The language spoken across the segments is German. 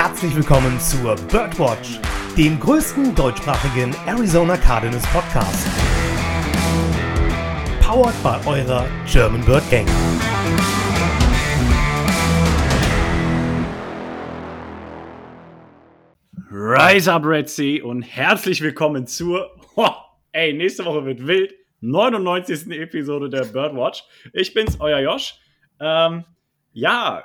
herzlich willkommen zur Birdwatch, dem größten deutschsprachigen Arizona Cardinals Podcast. Powered by eurer German Bird Gang. Rise up, Red Sea und herzlich willkommen zur, oh, ey, nächste Woche wird wild, 99. Episode der Birdwatch. Ich bin's, euer Josh. Ähm, ja,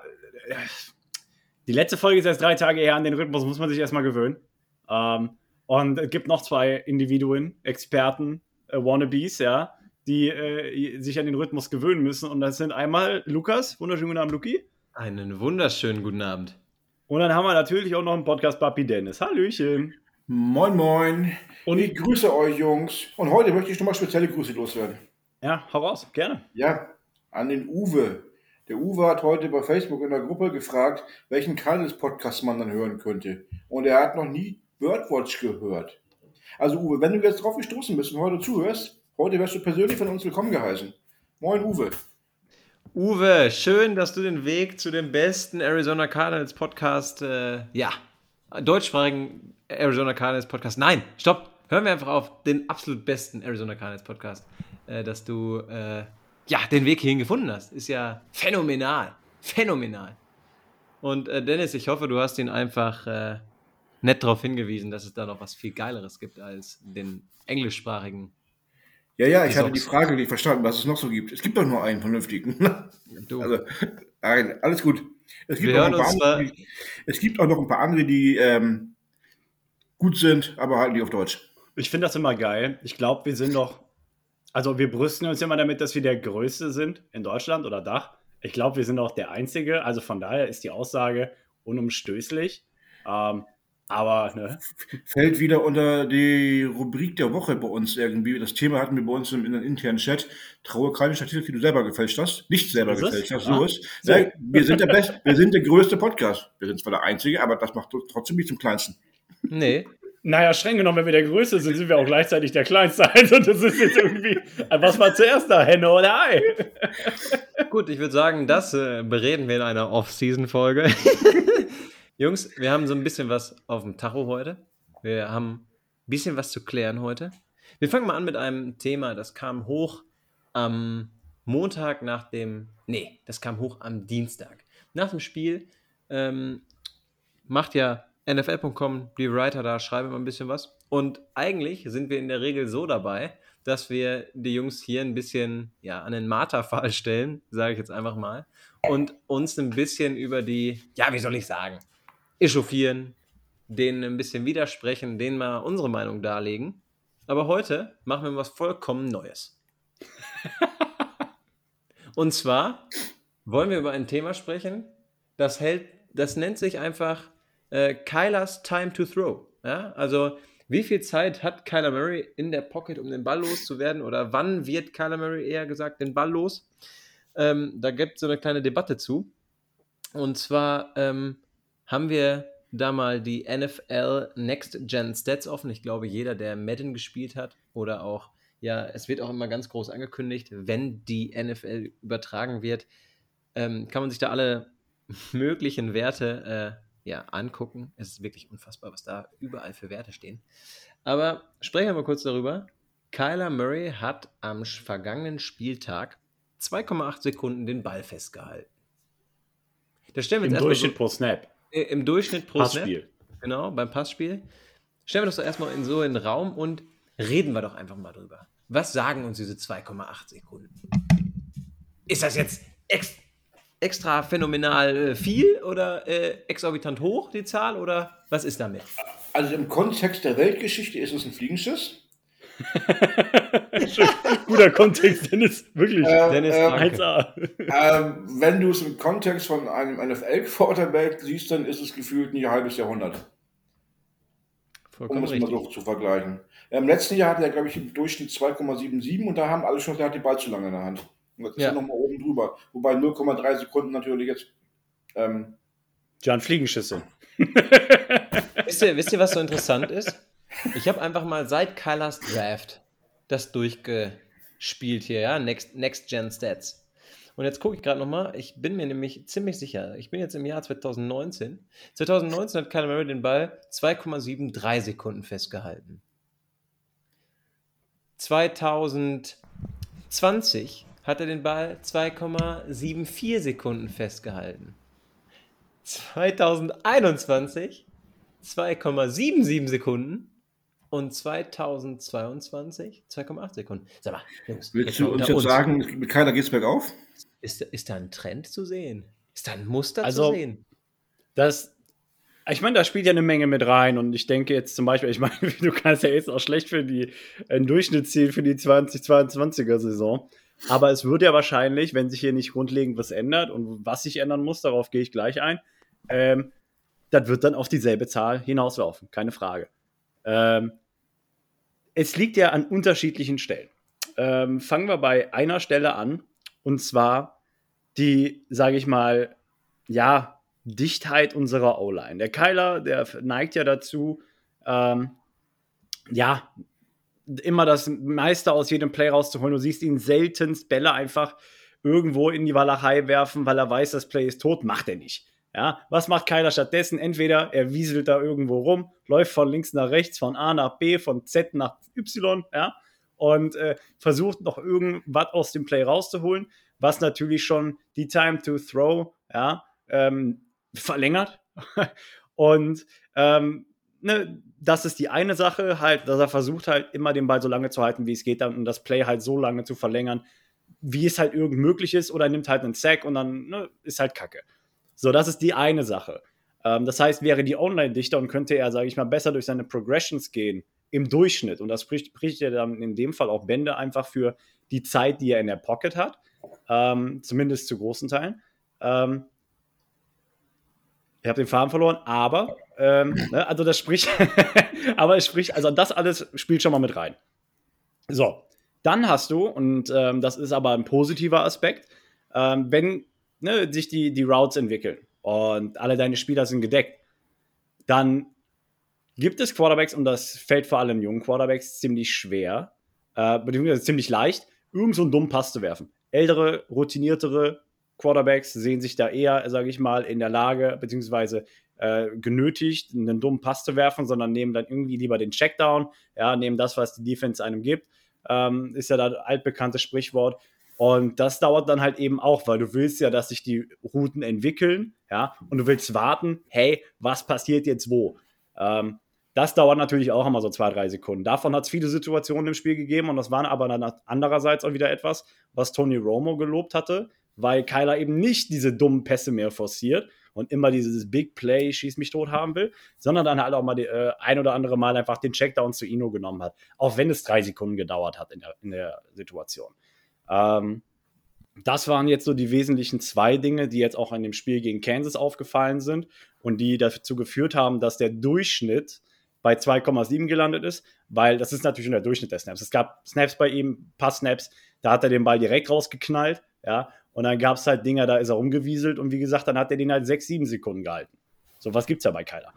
die letzte Folge ist erst drei Tage her, an den Rhythmus muss man sich erstmal gewöhnen. Ähm, und es gibt noch zwei Individuen, Experten, äh, Wannabes, ja, die äh, sich an den Rhythmus gewöhnen müssen. Und das sind einmal Lukas, wunderschönen guten Abend, Luki. Einen wunderschönen guten Abend. Und dann haben wir natürlich auch noch einen Podcast Papi Dennis. Hallöchen. Moin, moin. Und ich grüße euch, Jungs. Und heute möchte ich nochmal spezielle Grüße loswerden. Ja, hau raus, gerne. Ja, an den Uwe. Der Uwe hat heute bei Facebook in der Gruppe gefragt, welchen Cardinals-Podcast man dann hören könnte. Und er hat noch nie Birdwatch gehört. Also Uwe, wenn du jetzt drauf gestoßen bist und heute zuhörst, heute wirst du persönlich von uns willkommen geheißen. Moin, Uwe. Uwe, schön, dass du den Weg zu dem besten Arizona Cardinals Podcast, äh, ja, deutschsprachigen Arizona Cardinals Podcast. Nein, stopp, hören wir einfach auf, den absolut besten Arizona Cardinals Podcast, äh, dass du, äh, ja, den Weg hierhin gefunden hast. Ist ja phänomenal. Phänomenal. Und äh, Dennis, ich hoffe, du hast ihn einfach äh, nett darauf hingewiesen, dass es da noch was viel Geileres gibt als den englischsprachigen. Ja, ja, ich hatte die Frage nicht verstanden, was es noch so gibt. Es gibt doch nur einen vernünftigen. Du. Also, nein, alles gut. Es gibt, auch, ein paar andere, die, es gibt auch noch ein paar andere, die ähm, gut sind, aber halt nicht auf Deutsch. Ich finde das immer geil. Ich glaube, wir sind doch also wir brüsten uns immer damit, dass wir der Größte sind in Deutschland oder Dach. Ich glaube, wir sind auch der Einzige. Also von daher ist die Aussage unumstößlich. Ähm, aber ne? fällt wieder unter die Rubrik der Woche bei uns irgendwie. Das Thema hatten wir bei uns in einem internen Chat. Traue keine Statistik, die du selber gefälscht hast. Nicht selber gefälscht hast. So ah. ist. So. Wir sind der Beste, wir sind der größte Podcast. Wir sind zwar der Einzige, aber das macht trotzdem nicht zum Kleinsten. Nee, naja, streng genommen, wenn wir der Größte sind, sind wir auch gleichzeitig der Kleinste. Also das ist jetzt irgendwie, was war zuerst da, Henne oder Ei? Gut, ich würde sagen, das äh, bereden wir in einer Off-Season-Folge. Jungs, wir haben so ein bisschen was auf dem Tacho heute. Wir haben ein bisschen was zu klären heute. Wir fangen mal an mit einem Thema, das kam hoch am Montag nach dem, nee, das kam hoch am Dienstag. Nach dem Spiel ähm, macht ja NFL.com, die Writer da, schreiben immer ein bisschen was. Und eigentlich sind wir in der Regel so dabei, dass wir die Jungs hier ein bisschen ja, an den Marterfall stellen, sage ich jetzt einfach mal, und uns ein bisschen über die, ja, wie soll ich sagen, echauffieren, denen ein bisschen widersprechen, denen mal unsere Meinung darlegen. Aber heute machen wir was vollkommen Neues. und zwar wollen wir über ein Thema sprechen, das hält, das nennt sich einfach äh, Kylers Time to Throw. Ja? Also, wie viel Zeit hat Kyler Murray in der Pocket, um den Ball loszuwerden? Oder wann wird Kyler Murray eher gesagt den Ball los? Ähm, da gibt es so eine kleine Debatte zu. Und zwar ähm, haben wir da mal die NFL Next Gen Stats offen. Ich glaube, jeder, der Madden gespielt hat oder auch, ja, es wird auch immer ganz groß angekündigt, wenn die NFL übertragen wird, ähm, kann man sich da alle möglichen Werte äh, ja, angucken. Es ist wirklich unfassbar, was da überall für Werte stehen. Aber sprechen wir mal kurz darüber. Kyler Murray hat am vergangenen Spieltag 2,8 Sekunden den Ball festgehalten. Das stellen wir Im Durchschnitt so, pro Snap. Äh, Im Durchschnitt pro Passspiel. Snap. Genau, beim Passspiel. Stellen wir das doch erstmal in so einen Raum und reden wir doch einfach mal drüber. Was sagen uns diese 2,8 Sekunden? Ist das jetzt ex extra phänomenal äh, viel oder äh, exorbitant hoch, die Zahl, oder was ist damit? Also im Kontext der Weltgeschichte ist es ein Fliegenschiss. Guter Kontext, Dennis, wirklich. Ähm, Dennis, ähm, ähm, wenn du es im Kontext von einem NFL-Quarterback siehst, dann ist es gefühlt ein halbes Jahrhundert. Vollkommen um es mal so zu vergleichen. Im letzten Jahr hatte er, glaube ich, im Durchschnitt 2,77 und da haben alle schon, der hat die Ball zu lange in der Hand. Und das ist ja, ja nochmal oben drüber. Wobei 0,3 Sekunden natürlich jetzt. Ähm, Jan Fliegenschüsse. wisst, ihr, wisst ihr, was so interessant ist? Ich habe einfach mal seit Kylas Draft das durchgespielt hier, ja, Next, Next Gen Stats. Und jetzt gucke ich gerade nochmal, ich bin mir nämlich ziemlich sicher, ich bin jetzt im Jahr 2019. 2019 hat Kyler Murray den Ball 2,73 Sekunden festgehalten. 2020 hat er den Ball 2,74 Sekunden festgehalten. 2021 2,77 Sekunden und 2022 2,8 Sekunden. Sag mal, Jungs, Willst du uns jetzt uns. sagen, mit keiner geht's bergauf? Ist, ist da ein Trend zu sehen? Ist da ein Muster also, zu sehen? Das, ich meine, da spielt ja eine Menge mit rein und ich denke jetzt zum Beispiel, ich meine, du kannst ja jetzt auch schlecht für die ein Durchschnittsziel für die 2022er Saison. Aber es wird ja wahrscheinlich, wenn sich hier nicht grundlegend was ändert und was sich ändern muss, darauf gehe ich gleich ein, ähm, das wird dann auf dieselbe Zahl hinauslaufen, keine Frage. Ähm, es liegt ja an unterschiedlichen Stellen. Ähm, fangen wir bei einer Stelle an, und zwar die, sage ich mal, ja, Dichtheit unserer O-Line. Der Keiler, der neigt ja dazu, ähm, ja, immer das meiste aus jedem Play rauszuholen. Du siehst ihn seltenst Bälle einfach irgendwo in die Walachei werfen, weil er weiß, das Play ist tot. Macht er nicht. Ja, was macht Kyler stattdessen? Entweder er wieselt da irgendwo rum, läuft von links nach rechts, von A nach B, von Z nach Y, ja, und äh, versucht noch irgendwas aus dem Play rauszuholen, was natürlich schon die Time to Throw, ja, ähm, verlängert. und ähm, ne, das ist die eine Sache, halt, dass er versucht halt immer den Ball so lange zu halten, wie es geht, dann, und das Play halt so lange zu verlängern, wie es halt irgend möglich ist, oder nimmt halt einen Sack und dann ne, ist halt Kacke. So, das ist die eine Sache. Ähm, das heißt, wäre die online dichter und könnte er, sage ich mal, besser durch seine Progressions gehen im Durchschnitt. Und das spricht, spricht ja dann in dem Fall auch Bände einfach für die Zeit, die er in der Pocket hat. Ähm, zumindest zu großen Teilen. Ähm, ich habe den Faden verloren, aber, ähm, ne, also das spricht, aber es spricht, also das alles spielt schon mal mit rein. So, dann hast du, und ähm, das ist aber ein positiver Aspekt, ähm, wenn ne, sich die, die Routes entwickeln und alle deine Spieler sind gedeckt, dann gibt es Quarterbacks, und das fällt vor allem jungen Quarterbacks ziemlich schwer, äh, beziehungsweise ziemlich leicht, irgend so einen dummen Pass zu werfen. Ältere, routiniertere Quarterbacks sehen sich da eher, sage ich mal, in der Lage, beziehungsweise äh, genötigt, einen dummen Pass zu werfen, sondern nehmen dann irgendwie lieber den Checkdown, ja, nehmen das, was die Defense einem gibt. Ähm, ist ja das altbekannte Sprichwort. Und das dauert dann halt eben auch, weil du willst ja, dass sich die Routen entwickeln, ja, und du willst warten, hey, was passiert jetzt wo? Ähm, das dauert natürlich auch immer so zwei, drei Sekunden. Davon hat es viele Situationen im Spiel gegeben und das waren aber dann andererseits auch wieder etwas, was Tony Romo gelobt hatte, weil Kyler eben nicht diese dummen Pässe mehr forciert und immer dieses Big Play, schieß mich tot haben will, sondern dann halt auch mal die, äh, ein oder andere Mal einfach den Checkdown zu Ino genommen hat. Auch wenn es drei Sekunden gedauert hat in der, in der Situation. Ähm, das waren jetzt so die wesentlichen zwei Dinge, die jetzt auch in dem Spiel gegen Kansas aufgefallen sind und die dazu geführt haben, dass der Durchschnitt bei 2,7 gelandet ist, weil das ist natürlich nur der Durchschnitt der Snaps. Es gab Snaps bei ihm, Pass-Snaps, da hat er den Ball direkt rausgeknallt, ja, und dann gab es halt Dinger, da ist er rumgewieselt und wie gesagt, dann hat er den halt 6, 7 Sekunden gehalten. So was gibt es ja bei Kyler.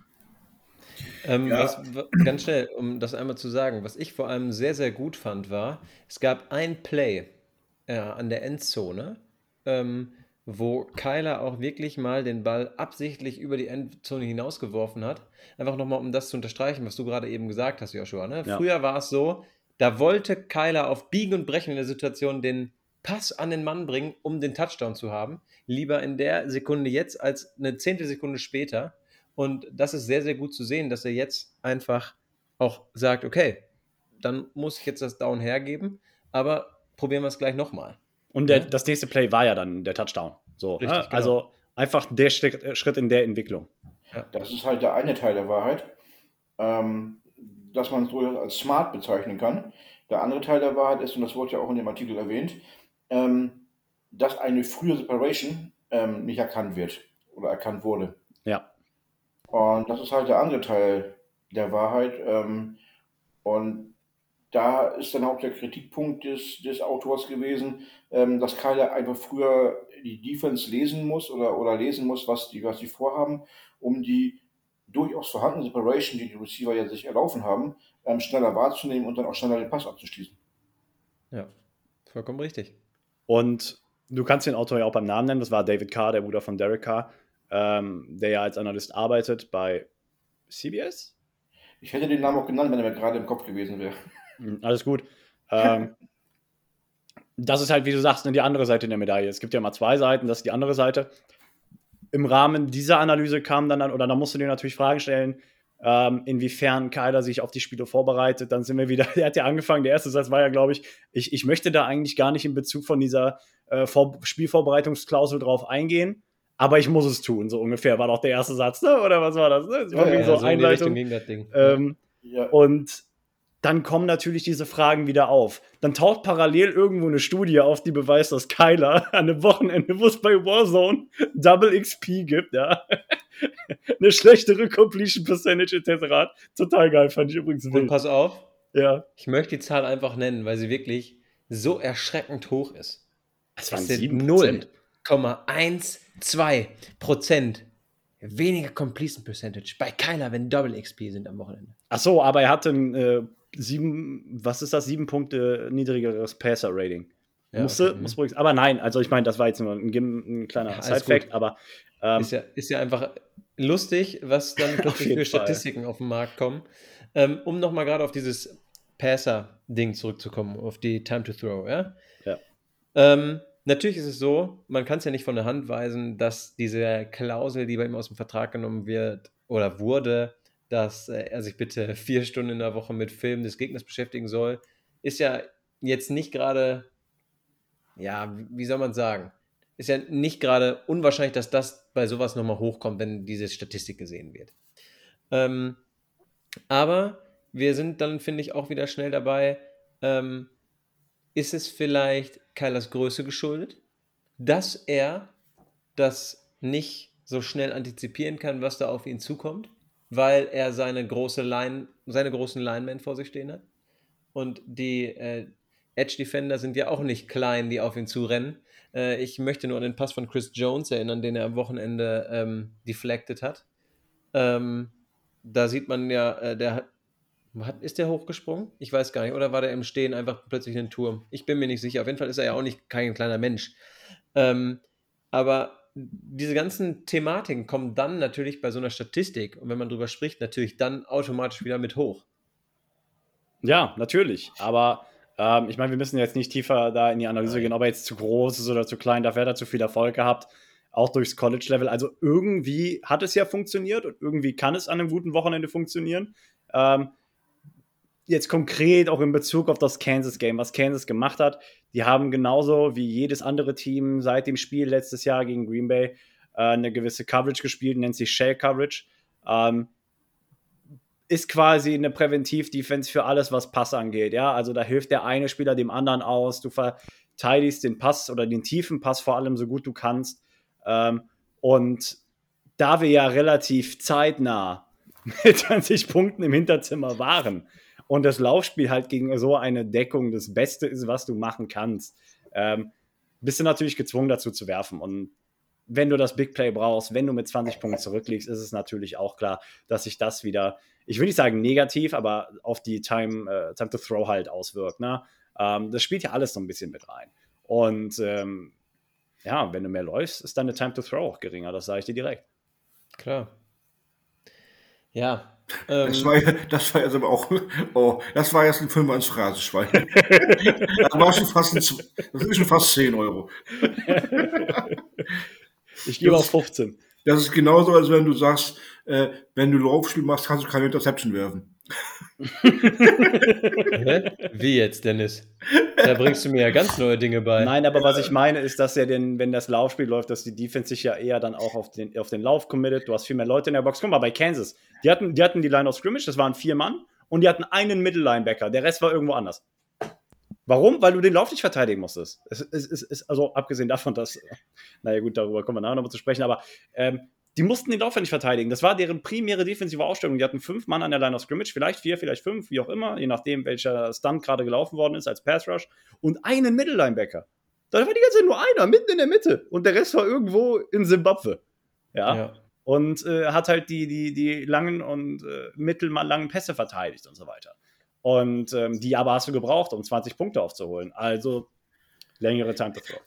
Ähm, ja. was, ganz schnell, um das einmal zu sagen, was ich vor allem sehr, sehr gut fand, war, es gab ein Play, äh, an der Endzone, ähm, wo Kyler auch wirklich mal den Ball absichtlich über die Endzone hinausgeworfen hat. Einfach nochmal, um das zu unterstreichen, was du gerade eben gesagt hast, Joshua. Ne? Ja. Früher war es so, da wollte Kyler auf Biegen und Brechen in der Situation den Pass an den Mann bringen, um den Touchdown zu haben. Lieber in der Sekunde jetzt als eine Zehntelsekunde später. Und das ist sehr, sehr gut zu sehen, dass er jetzt einfach auch sagt, okay, dann muss ich jetzt das Down hergeben, aber probieren wir es gleich nochmal. Und der, ja? das nächste Play war ja dann der Touchdown. So, Richtig, genau. Also einfach der Schritt in der Entwicklung. Ja. Das ist halt der eine Teil der Wahrheit, ähm, dass man es durchaus als smart bezeichnen kann. Der andere Teil der Wahrheit ist, und das wurde ja auch in dem Artikel erwähnt, ähm, dass eine frühe Separation ähm, nicht erkannt wird oder erkannt wurde. Ja. Und das ist halt der andere Teil der Wahrheit. Ähm, und da ist dann auch der Kritikpunkt des, des Autors gewesen, ähm, dass Kyler einfach früher die Defense lesen muss oder, oder lesen muss, was die, was die vorhaben, um die durchaus vorhandene Separation, die die Receiver ja sich erlaufen haben, ähm, schneller wahrzunehmen und dann auch schneller den Pass abzuschließen. Ja, vollkommen richtig. Und du kannst den Autor ja auch beim Namen nennen, das war David Carr, der Bruder von Derek Carr, ähm, der ja als Analyst arbeitet bei CBS. Ich hätte den Namen auch genannt, wenn er mir gerade im Kopf gewesen wäre. Hm, Alles gut. ähm, das ist halt, wie du sagst, ne, die andere Seite der Medaille. Es gibt ja mal zwei Seiten, das ist die andere Seite. Im Rahmen dieser Analyse kam dann, oder da musst du dir natürlich Fragen stellen, ähm, inwiefern Kyler sich auf die Spiele vorbereitet. Dann sind wir wieder, der hat ja angefangen, der erste Satz war ja, glaube ich, ich, ich möchte da eigentlich gar nicht in Bezug von dieser äh, Vor Spielvorbereitungsklausel drauf eingehen, aber ich muss es tun, so ungefähr, war doch der erste Satz, ne? oder was war das? Ne? Das war Ja, ja, so so in die Richtung Einleitung. ging das Ding. Ähm, Ja. und dann kommen natürlich diese Fragen wieder auf. Dann taucht parallel irgendwo eine Studie auf, die beweist, dass Kyler an einem Wochenende, wo es bei Warzone Double XP gibt, ja, eine schlechtere Completion Percentage etc. hat. Total geil, fand ich übrigens Und wild. pass auf, Ja. ich möchte die Zahl einfach nennen, weil sie wirklich so erschreckend hoch ist. Das Es sind 0,12 Prozent weniger Completion Percentage bei keiner, wenn Double XP sind am Wochenende. Ach so, aber er hatte ein äh, sieben, was ist das, sieben Punkte niedrigeres Passer-Rating. Ja, musste, okay. muss ruhig, aber nein, also ich meine, das war jetzt nur ein, ein kleiner Ja, Side-Fact, aber ähm, Ist ja, ist ja einfach lustig, was dann plötzlich für Fall. Statistiken auf den Markt kommen. Ähm, um nochmal gerade auf dieses Passer-Ding zurückzukommen, auf die Time to Throw, ja? Ja. Ähm, natürlich ist es so, man kann es ja nicht von der Hand weisen, dass diese Klausel, die bei ihm aus dem Vertrag genommen wird oder wurde, dass äh, er sich bitte vier Stunden in der Woche mit Filmen des Gegners beschäftigen soll, ist ja jetzt nicht gerade, ja, wie soll man sagen? Ist ja nicht gerade unwahrscheinlich, dass das bei sowas nochmal hochkommt, wenn diese Statistik gesehen wird. Ähm, aber wir sind dann, finde ich, auch wieder schnell dabei. Ähm, ist es vielleicht Kylers Größe geschuldet, dass er das nicht so schnell antizipieren kann, was da auf ihn zukommt, weil er seine, große Line, seine großen Linemen vor sich stehen hat? Und die äh, Edge Defender sind ja auch nicht klein, die auf ihn zurennen. Äh, ich möchte nur an den Pass von Chris Jones erinnern, den er am Wochenende ähm, deflected hat. Ähm, da sieht man ja, äh, der hat, ist der hochgesprungen? Ich weiß gar nicht. Oder war der im Stehen einfach plötzlich in den Turm? Ich bin mir nicht sicher. Auf jeden Fall ist er ja auch nicht kein kleiner Mensch. Ähm, aber diese ganzen Thematiken kommen dann natürlich bei so einer Statistik und wenn man drüber spricht, natürlich dann automatisch wieder mit hoch. Ja, natürlich. Aber ähm, ich meine, wir müssen jetzt nicht tiefer da in die Analyse Nein. gehen, ob er jetzt zu groß ist oder zu klein. Dafür hat er zu viel Erfolg gehabt, auch durchs College-Level. Also irgendwie hat es ja funktioniert und irgendwie kann es an einem guten Wochenende funktionieren. Ähm, jetzt konkret auch in Bezug auf das Kansas-Game, was Kansas gemacht hat. Die haben genauso wie jedes andere Team seit dem Spiel letztes Jahr gegen Green Bay äh, eine gewisse Coverage gespielt, nennt sich Shell Coverage. Ähm, ist quasi eine Präventiv-Defense für alles, was Pass angeht. Ja, also da hilft der eine Spieler dem anderen aus. Du verteidigst den Pass oder den tiefen Pass vor allem so gut du kannst. Ähm, und da wir ja relativ zeitnah mit 20 Punkten im Hinterzimmer waren und das Laufspiel halt gegen so eine Deckung das Beste ist, was du machen kannst, ähm, bist du natürlich gezwungen dazu zu werfen. Und wenn du das Big Play brauchst, wenn du mit 20 Punkten zurückliegst, ist es natürlich auch klar, dass sich das wieder, ich will nicht sagen negativ, aber auf die Time, äh, Time to Throw halt auswirkt. Ne? Ähm, das spielt ja alles so ein bisschen mit rein. Und ähm, ja, wenn du mehr läufst, ist deine Time to Throw auch geringer, das sage ich dir direkt. Klar. Ja. Ähm, Das war, ja- das war jetzt aber auch, oh, das war jetzt ein Fünfer ins Phrasenschwein. das war schon fast ein, das sind schon fast 10 Euro. Ich gebe auf 15. Das ist genauso, als wenn du sagst, äh, wenn du Laufspiel machst, kannst du keine Interception werfen. Wie jetzt, Dennis? Da bringst du mir ja ganz neue Dinge bei. Nein, aber was ich meine, ist, dass ja den, wenn das Laufspiel läuft, dass die Defense sich ja eher dann auch auf den, auf den Lauf committet. Du hast viel mehr Leute in der Box. Guck mal, bei Kansas, die hatten, die hatten die Line of Scrimmage, das waren vier Mann, und die hatten einen Middle-Linebacker, der Rest war irgendwo anders. Warum? Weil du den Lauf nicht verteidigen musstest. Es, es, also abgesehen davon, dass, naja gut, darüber kommen wir nachher nochmal zu sprechen, aber ähm, die mussten den Lauf ja nicht verteidigen. Das war deren primäre defensive Ausstellung. Die hatten fünf Mann an der Line of Scrimmage, vielleicht vier, vielleicht fünf, wie auch immer, je nachdem, welcher Stunt gerade gelaufen worden ist als Pass Rush. Und einen Middle-Linebacker. Da war die ganze Zeit nur einer, mitten in der Mitte. Und der Rest war irgendwo in Simbabwe. Ja. Ja. Und äh, hat halt die, die, die langen und äh, mittellangen Pässe verteidigt und so weiter. Und ähm, die aber hast du gebraucht, um 20 Punkte aufzuholen. Also längere Time to throw.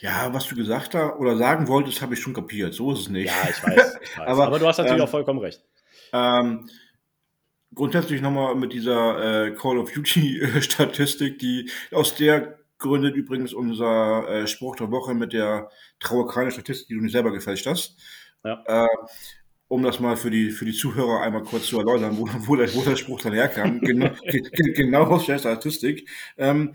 Ja, was du gesagt hast oder sagen wolltest, habe ich schon kapiert. So ist es nicht. Ja, ich weiß. Ich weiß. Aber, Aber, du hast natürlich ähm, auch vollkommen recht. Ähm, grundsätzlich nochmal mit dieser äh, Call of Duty-Statistik, die aus der gründet übrigens unser äh, Spruch der Woche mit der Traue keine Statistik, die du nicht selber gefälscht hast. Ja. Äh, um das mal für die, für die Zuhörer einmal kurz zu erläutern, wo, wo, der, wo der Spruch dann herkam. genau, ge- genau aus der Statistik. Ähm,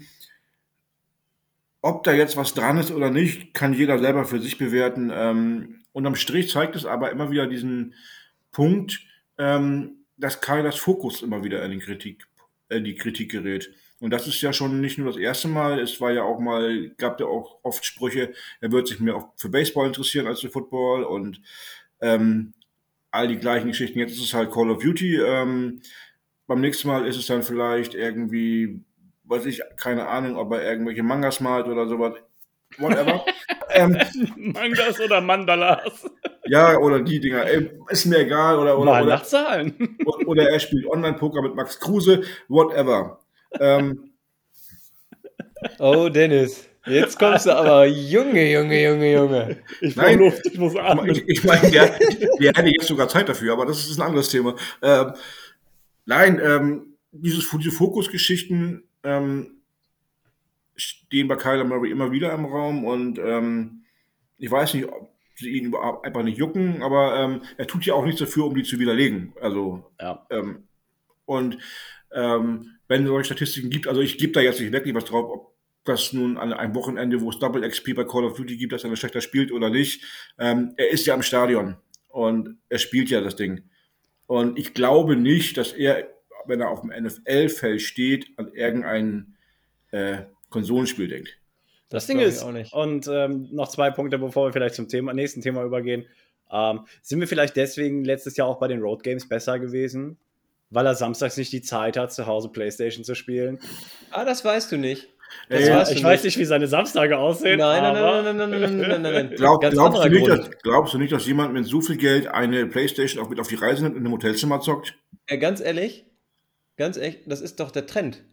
ob da jetzt was dran ist oder nicht, kann jeder selber für sich bewerten. Ähm, unterm Strich zeigt es aber immer wieder diesen Punkt, ähm, dass Kailas Fokus immer wieder in die Kritik, in die Kritik gerät. Und das ist ja schon nicht nur das erste Mal, es war ja auch mal, gab ja auch oft Sprüche, er wird sich mehr auch für Baseball interessieren als für Football und ähm, all die gleichen Geschichten. Jetzt ist es halt Call of Duty. Ähm, beim nächsten Mal ist es dann vielleicht irgendwie, weiß ich, keine Ahnung, ob er irgendwelche Mangas malt oder sowas. Whatever. ähm, Mangas oder Mandalas. ja, oder die Dinger. Ey, ist mir egal. Oder, oder, Mal oder, nach Zahlen. oder er spielt Online-Poker mit Max Kruse. Whatever. Ähm, Oh, Dennis. Jetzt kommst du aber. Junge, Junge, Junge, Junge. Ich Nein. brauche Luft, ich muss atmen. ich, ich meine, der, der hätte jetzt sogar Zeit dafür, aber das ist ein anderes Thema. Ähm, nein, ähm, dieses, diese Fokusgeschichten ähm, stehen bei Kyler Murray immer wieder im Raum und ähm, ich weiß nicht, ob sie ihn überhaupt einfach nicht jucken, aber ähm, er tut ja auch nichts dafür, um die zu widerlegen. Also Ja. ähm, und ähm, wenn es solche Statistiken gibt, also ich gebe da jetzt nicht wirklich was drauf, ob das nun an einem Wochenende, wo es Double XP bei Call of Duty gibt, dass er schlechter spielt oder nicht. Ähm, er ist ja im Stadion und er spielt ja das Ding. Und ich glaube nicht, dass er, wenn er auf dem NFL-Feld steht, an irgendein äh, Konsolenspiel denkt. Das, Das Ding ist, auch nicht. und ähm, noch zwei Punkte, bevor wir vielleicht zum Thema, nächsten Thema übergehen. Ähm, sind wir vielleicht deswegen letztes Jahr auch bei den Road Games besser gewesen? Weil er samstags nicht die Zeit hat, zu Hause Playstation zu spielen. Ah, das weißt du nicht. Das Ey, weißt du ich weiß nicht, wie seine Samstage aussehen. Nein, nein, aber nein, nein, nein, nein, nein, nein, nein, nein. Glaub, Ganz glaubst, du nicht, dass, glaubst du nicht, dass jemand mit so viel Geld eine Playstation auch mit auf die Reise nimmt und in einem Hotelzimmer zockt? Ja, ganz ehrlich, ganz ehrlich, das ist doch der Trend.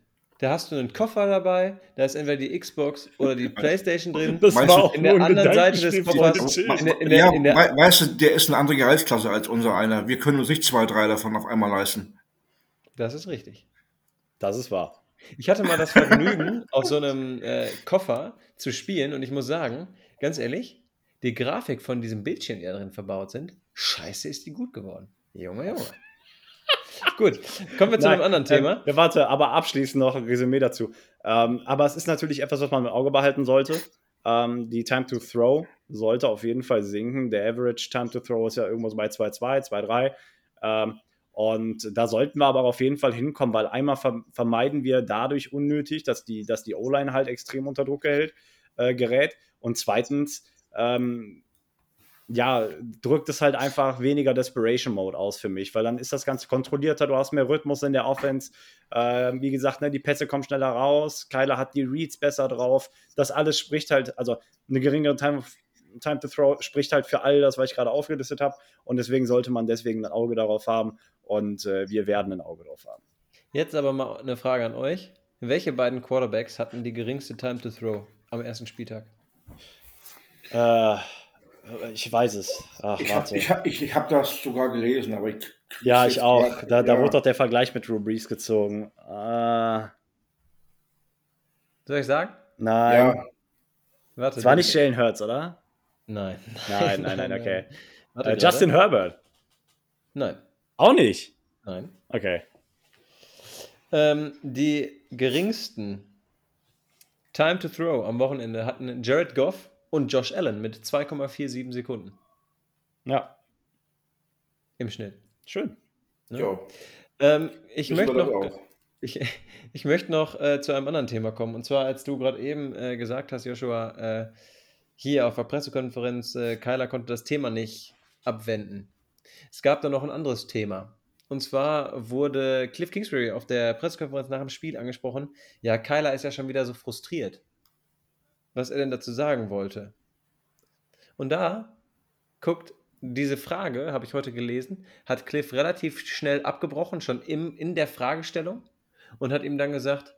Da hast du einen Koffer dabei, da ist entweder die Xbox oder die Playstation drin. Das Meinst war du, auch in der anderen Seite des Koffers- ja, weißt du, der ist eine andere Gehaltsklasse als unser einer. Wir können uns nicht zwei, drei davon auf einmal leisten. Das ist richtig. Das ist wahr. Ich hatte mal das Vergnügen, auf so einem äh, Koffer zu spielen und ich muss sagen, ganz ehrlich, die Grafik von diesem Bildschirm, die da drin verbaut sind, scheiße ist die gut geworden. Junge, Junge. gut, kommen wir zu einem Nein, anderen Thema. Ähm, ja, warte, aber abschließend noch ein Resümee dazu. Ähm, aber es ist natürlich etwas, was man im Auge behalten sollte. Ähm, die Time to Throw sollte auf jeden Fall sinken. Der Average Time to Throw ist ja irgendwo so bei 2,2, 2,3. Ähm, und da sollten wir aber auf jeden Fall hinkommen, weil einmal ver vermeiden wir dadurch unnötig, dass die, dass die O-Line halt extrem unter Druck gerät. Äh, gerät. Und zweitens, ähm, ja, drückt es halt einfach weniger Desperation Mode aus für mich, weil dann ist das Ganze kontrollierter, du hast mehr Rhythmus in der Offense. Ähm, wie gesagt, ne, die Pässe kommen schneller raus, Kyler hat die Reads besser drauf. Das alles spricht halt, also eine geringere Time, Time to Throw spricht halt für all das, was ich gerade aufgelistet habe. Und deswegen sollte man deswegen ein Auge darauf haben und äh, wir werden ein Auge darauf haben. Jetzt aber mal eine Frage an euch. Welche beiden Quarterbacks hatten die geringste Time to Throw am ersten Spieltag? Äh, ich weiß es. Ach, Ich habe warte. ich hab, ich, ich hab das sogar gelesen, aber ich. ja, ich auch. Da, da ja. wurde doch der Vergleich mit Drew Brees gezogen. Äh, Soll ich sagen? nein. Ja, Warte. Es war nicht Jalen Hurts, oder? Nein. Nein, nein, nein, okay. Warte gerade. Justin Herbert. Nein. Auch nicht. Nein. Okay. Ähm, die geringsten Time to Throw am Wochenende hatten Jared Goff und Josh Allen mit 2,47 Sekunden Ja, im Schnitt. schön. Ne? ja. Ähm, ich, Wissen möchte noch, ich, ich möchte noch äh, zu einem anderen Thema kommen. Und zwar, als du gerade eben äh, gesagt hast, Joshua, äh, hier auf der Pressekonferenz, äh, Kyler konnte das Thema nicht abwenden. Es gab da noch ein anderes Thema. Und zwar wurde Cliff Kingsbury auf der Pressekonferenz nach dem Spiel angesprochen, ja, Kyler ist ja schon wieder so frustriert, was er denn dazu sagen wollte. Und da guckt diese Frage, habe ich heute gelesen, hat Cliff relativ schnell abgebrochen, schon im, in der Fragestellung, und hat ihm dann gesagt,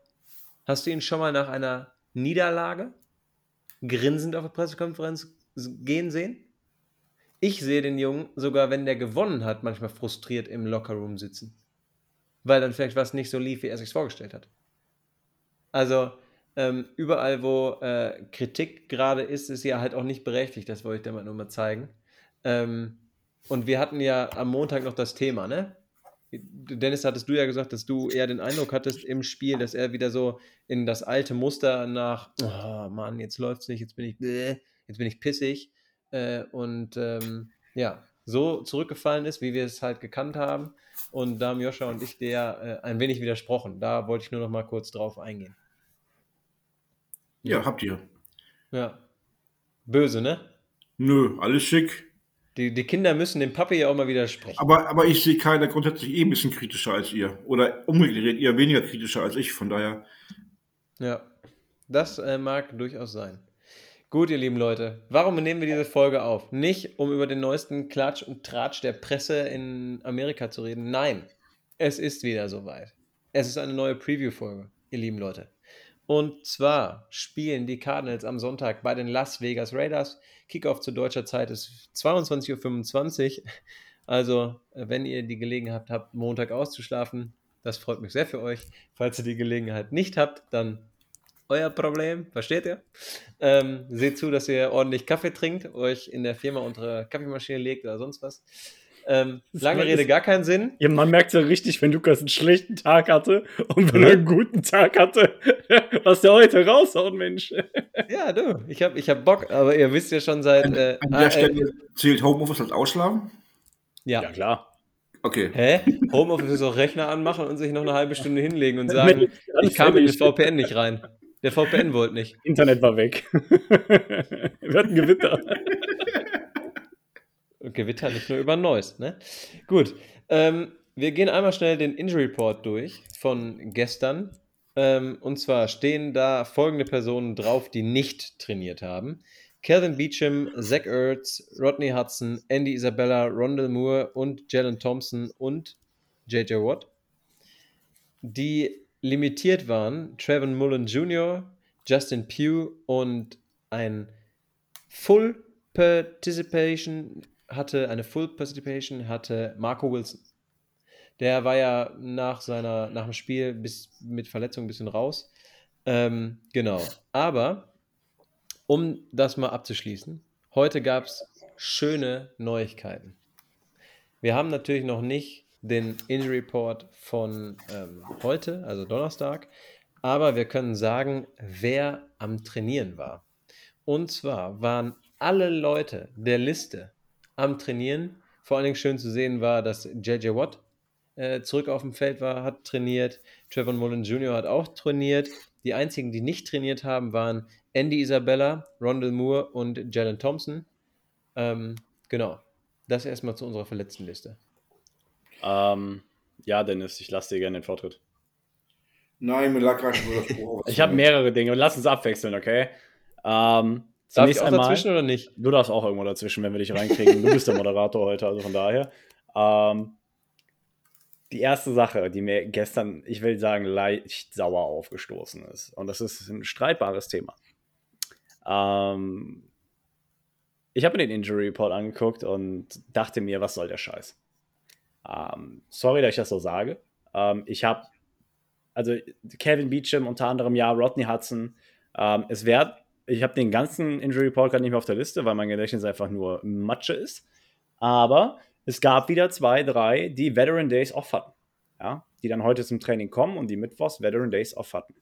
hast du ihn schon mal nach einer Niederlage grinsend auf der Pressekonferenz gehen sehen. Ich sehe den Jungen sogar, wenn der gewonnen hat, manchmal frustriert im Lockerroom sitzen. Weil dann vielleicht was nicht so lief, wie er sich vorgestellt hat. Also, ähm, überall, wo äh, Kritik gerade ist, ist ja halt auch nicht berechtigt. Das wollte ich dir mal nur mal zeigen. Ähm, und wir hatten ja am Montag noch das Thema, ne? Dennis, hattest du ja gesagt, dass du eher den Eindruck hattest im Spiel, dass er wieder so in das alte Muster nach, oh Mann, jetzt läuft's nicht, jetzt bin ich, bläh, jetzt bin ich pissig. Äh, und ähm, ja, so zurückgefallen ist, wie wir es halt gekannt haben. Und da haben Joscha und ich der äh, ein wenig widersprochen. Da wollte ich nur noch mal kurz drauf eingehen. Ja, habt ihr. Ja. Böse, ne? Nö, alles schick. Die, die Kinder müssen dem Papi ja auch mal widersprechen. Aber, aber ich sehe keiner grundsätzlich eh ein bisschen kritischer als ihr. Oder umgekehrt, eher weniger kritischer als ich. Von daher. Ja, das äh, mag durchaus sein. Gut, ihr lieben Leute, warum nehmen wir diese Folge auf? Nicht, um über den neuesten Klatsch und Tratsch der Presse in Amerika zu reden. Nein, es ist wieder soweit. Es ist eine neue Preview-Folge, ihr lieben Leute. Und zwar spielen die Cardinals am Sonntag bei den Las Vegas Raiders. Kickoff zu deutscher Zeit ist 22.25 Uhr. Also, wenn ihr die Gelegenheit habt, Montag auszuschlafen, das freut mich sehr für euch. Falls ihr die Gelegenheit nicht habt, dann euer Problem, versteht ihr? Ähm, seht zu, dass ihr ordentlich Kaffee trinkt, euch in der Firma unter Kaffeemaschine legt oder sonst was. Ähm, lange Rede, gar keinen Sinn. Ja, man merkt ja richtig, wenn Lukas einen schlechten Tag hatte und wenn er einen guten Tag hatte, was der heute raushaut, Mensch. Ja, du, ich hab, ich hab Bock, aber ihr wisst ja schon seit. An, Äh, an ah, der äh, Stelle zählt Homeoffice als Ausschlafen? ja. Ja, klar. Okay. Hä? Homeoffice ist auch Rechner anmachen und sich noch eine halbe Stunde hinlegen und sagen, ich kam in das VPN nicht rein. Der VPN wollte nicht. Internet war weg. Wir hatten Gewitter. Gewitter nicht nur über Neues, ne? Gut. Ähm, wir gehen einmal schnell den Injury Report durch von gestern. Ähm, und zwar stehen da folgende Personen drauf, die nicht trainiert haben. Calvin Beecham, Zach Ertz, Rodney Hudson, Andy Isabella, Rondell Moore und Jalen Thompson und JJ Watt. Die limitiert waren Trevor Mullen Jr., Justin Pugh und ein Full Participation hatte, eine Full Participation hatte Marco Wilson. Der war ja nach seiner, nach dem Spiel bis mit Verletzung ein bisschen raus. Ähm, genau. Aber um das mal abzuschließen, heute gab es schöne Neuigkeiten. Wir haben natürlich noch nicht den Injury Report von ähm, heute, also Donnerstag, aber wir können sagen, wer am Trainieren war. Und zwar waren alle Leute der Liste am Trainieren. Vor allen Dingen schön zu sehen war, dass JJ Watt äh, zurück auf dem Feld war, hat trainiert. Trevor Mullen Jr. hat auch trainiert. Die einzigen, die nicht trainiert haben, waren Andy Isabella, Rondell Moore und Jalen Thompson. Ähm, genau. Das erstmal zu unserer verletzten Liste. Ähm, ja, Dennis, ich lasse dir gerne den Vortritt. Nein, Buch auf. Ich habe mehrere Dinge und lass uns abwechseln, okay? Ähm, Darf ich auch einmal, dazwischen oder nicht? Du darfst auch irgendwo dazwischen, wenn wir dich reinkriegen. Du bist der Moderator heute, also von daher. Ähm, die erste Sache, die mir gestern, ich will sagen, leicht sauer aufgestoßen ist, und das ist ein streitbares Thema. Ähm, ich habe mir den Injury Report angeguckt und dachte mir, was soll der Scheiß? Ähm, sorry, dass ich das so sage. Ähm, ich habe, also Kevin Beecham unter anderem, ja, Rodney Hudson. Ähm, es wäre, ich habe den ganzen Injury Report gerade nicht mehr auf der Liste, weil mein Gedächtnis einfach nur Matsche ist. Aber es gab wieder zwei, drei, die Veteran Days off hatten. Ja, die dann heute zum Training kommen und die Mittwochs Veteran Days off hatten.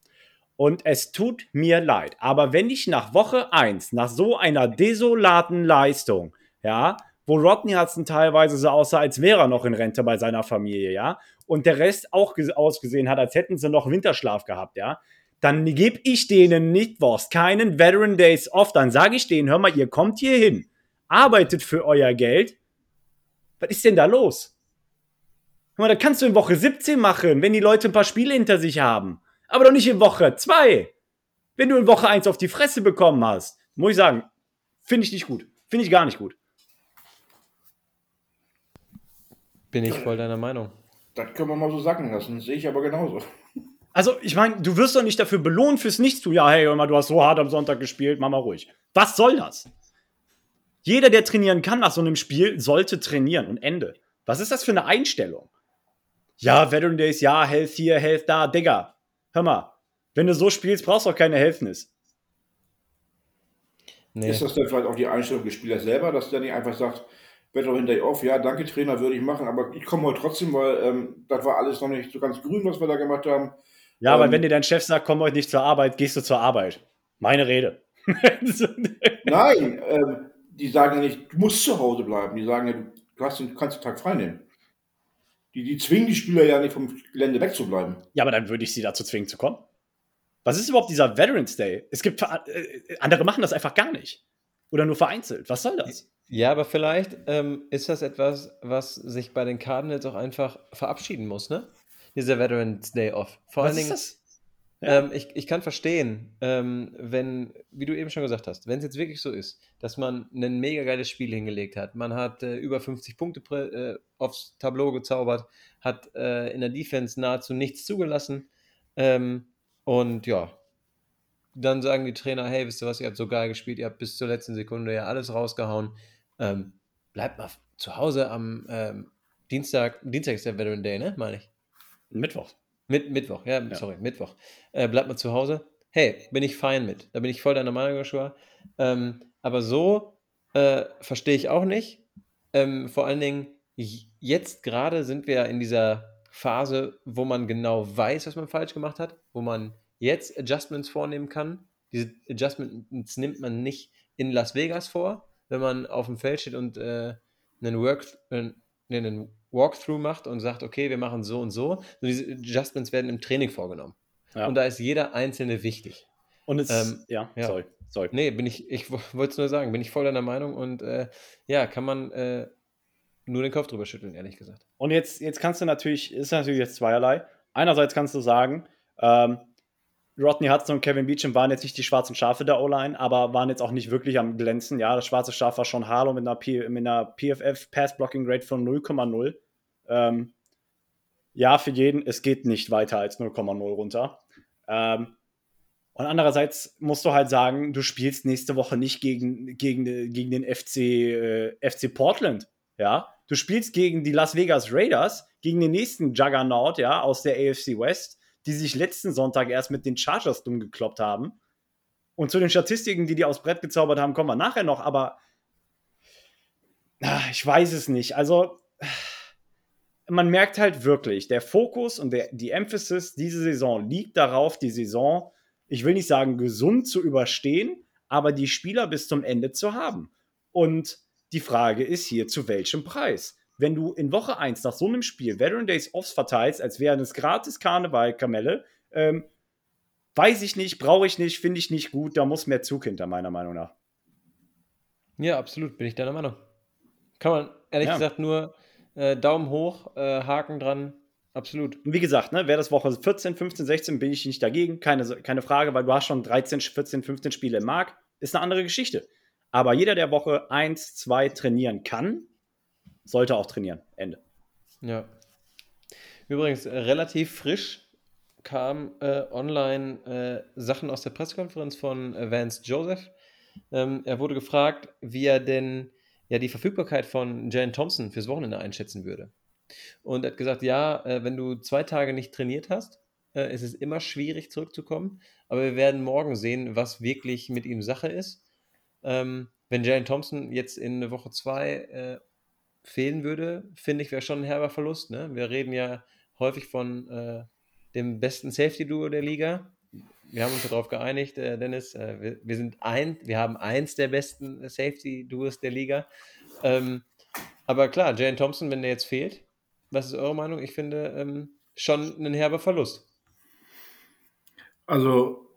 Und es tut mir leid, aber wenn ich nach Woche 1, nach so einer desolaten Leistung, ja, wo Rodney Hudson teilweise so aussah, als wäre er noch in Rente bei seiner Familie, ja, und der Rest auch ausgesehen hat, als hätten sie noch Winterschlaf gehabt, ja, dann gebe ich denen Mittwochs keinen Veteran Days off, dann sage ich denen, hör mal, ihr kommt hier hin, arbeitet für euer Geld. Was ist denn da los? Hör mal, da kannst du in Woche 17 machen, wenn die Leute ein paar Spiele hinter sich haben. Aber doch nicht in Woche 2. Wenn du in Woche 1 auf die Fresse bekommen hast, muss ich sagen, finde ich nicht gut. Finde ich gar nicht gut. Bin ich voll deiner Meinung. Das können wir mal so sacken lassen. Sehe ich aber genauso. Also, ich meine, du wirst doch nicht dafür belohnt fürs Nichtstun. Ja, hey, immer, du hast so hart am Sonntag gespielt, mach mal ruhig. Was soll das? Jeder, der trainieren kann nach so einem Spiel, sollte trainieren und Ende. Was ist das für eine Einstellung? Ja, Veteran Days, ja, Health hier, Health da, Digga. Hör mal, wenn du so spielst, brauchst du auch keine Healthness. Nee. Ist das dann vielleicht auch die Einstellung des Spielers selber, dass der nicht einfach sagt, Veteran Day off, ja, danke Trainer, würde ich machen, aber ich komme heute trotzdem, weil ähm, das war alles noch nicht so ganz grün, was wir da gemacht haben. Ja, ähm, aber wenn dir dein Chef sagt, komm heute nicht zur Arbeit, gehst du zur Arbeit. Meine Rede. Nein, ähm, die sagen ja nicht, du musst zu Hause bleiben. Die sagen ja, du, hast den, kannst den Tag frei nehmen. Die, die zwingen die Spieler ja nicht vom Gelände wegzubleiben. Ja, aber dann würde ich sie dazu zwingen zu kommen. Was ist überhaupt dieser Veterans Day? Es gibt äh, andere machen das einfach gar nicht. Oder nur vereinzelt. Was soll das? Ja, aber vielleicht ähm, ist das etwas, was sich bei den Cardinals auch einfach verabschieden muss, ne? Dieser Veterans Day Off. Vor was allen Dingen. Ist das? Ja. Ähm, ich, ich kann verstehen, ähm, wenn, wie du eben schon gesagt hast, wenn es jetzt wirklich so ist, dass man ein mega geiles Spiel hingelegt hat, man hat äh, über 50 Punkte äh, aufs Tableau gezaubert, hat äh, in der Defense nahezu nichts zugelassen ähm, und ja, dann sagen die Trainer, hey, wisst ihr was, ihr habt so geil gespielt, ihr habt bis zur letzten Sekunde ja alles rausgehauen, ähm, bleibt mal zu Hause am ähm, Dienstag, Dienstag ist der Veteran Day, ne, meine ich? Mittwoch. Mit, Mittwoch, ja, ja. sorry, Mittwoch. Äh, bleibt mal zu Hause. Hey, bin ich fein mit. Da bin ich voll deiner Meinung, Joshua. Ähm, aber so äh, verstehe ich auch nicht. Ähm, vor allen Dingen, jetzt gerade sind wir in dieser Phase, wo man genau weiß, was man falsch gemacht hat, wo man jetzt Adjustments vornehmen kann. Diese Adjustments nimmt man nicht in Las Vegas vor, wenn man auf dem Feld steht und äh, einen, Work, äh, einen Walkthrough macht und sagt, okay, wir machen so und so. Und diese Adjustments werden im Training vorgenommen. Ja. Und da ist jeder einzelne wichtig. Und es, ähm, ja, ja, sorry, sorry. Nee, bin ich, ich wollte es nur sagen, bin ich voll deiner Meinung und äh, ja, kann man äh, nur den Kopf drüber schütteln, ehrlich gesagt. Und jetzt, jetzt kannst du natürlich, ist natürlich jetzt zweierlei. Einerseits kannst du sagen, ähm, Rodney Hudson und Kevin Beecham waren jetzt nicht die schwarzen Schafe der O-Line, aber waren jetzt auch nicht wirklich am Glänzen. Ja, das schwarze Schaf war schon Harlow mit einer, P mit einer PFF Pass Blocking Rate von 0,0. Ähm, ja, für jeden, es geht nicht weiter als 0,0 runter. Ähm, und andererseits musst du halt sagen, du spielst nächste Woche nicht gegen, gegen, gegen den FC, äh, FC Portland. Ja, du spielst gegen die Las Vegas Raiders, gegen den nächsten Juggernaut, ja, aus der AFC West die sich letzten Sonntag erst mit den Chargers dumm gekloppt haben. Und zu den Statistiken, die die aufs Brett gezaubert haben, kommen wir nachher noch, aber ach, ich weiß es nicht. Also, man merkt halt wirklich, der Fokus und der, die Emphasis diese Saison liegt darauf, die Saison, ich will nicht sagen gesund zu überstehen, aber die Spieler bis zum Ende zu haben. Und die Frage ist hier, zu welchem Preis? Wenn du in Woche 1 nach so einem Spiel Veteran Days Offs verteilst, als wären es gratis Karneval-Kamelle, ähm, weiß ich nicht, brauche ich nicht, finde ich nicht gut, da muss mehr Zug hinter, meiner Meinung nach. Ja, absolut, bin ich deiner Meinung. Kann man ehrlich ja. gesagt nur äh, Daumen hoch, äh, Haken dran, absolut. Und wie gesagt, ne, wäre das Woche 14, 15, 16, bin ich nicht dagegen, keine, keine Frage, weil du hast schon 13, 14, 15 Spiele im Markt, ist eine andere Geschichte. Aber jeder, der Woche 1, 2 trainieren kann, sollte auch trainieren. Ende. Ja. Übrigens, äh, relativ frisch kam äh, online äh, Sachen aus der Pressekonferenz von äh, Vance Joseph. Ähm, er wurde gefragt, wie er denn ja die Verfügbarkeit von Jalen Thompson fürs Wochenende einschätzen würde. Und er hat gesagt, ja, äh, wenn du zwei Tage nicht trainiert hast, äh, ist es immer schwierig zurückzukommen. Aber wir werden morgen sehen, was wirklich mit ihm Sache ist. Ähm, wenn Jalen Thompson jetzt in Woche zwei fehlen würde, finde ich, wäre schon ein herber Verlust. Ne? Wir reden ja häufig von äh, dem besten Safety-Duo der Liga. Wir haben uns darauf geeinigt, äh, Dennis. Äh, wir, wir, sind ein, wir haben eins der besten Safety-Duos der Liga. Ähm, aber klar, Jane Thompson, wenn der jetzt fehlt, was ist eure Meinung? Ich finde ähm, schon ein herber Verlust. Also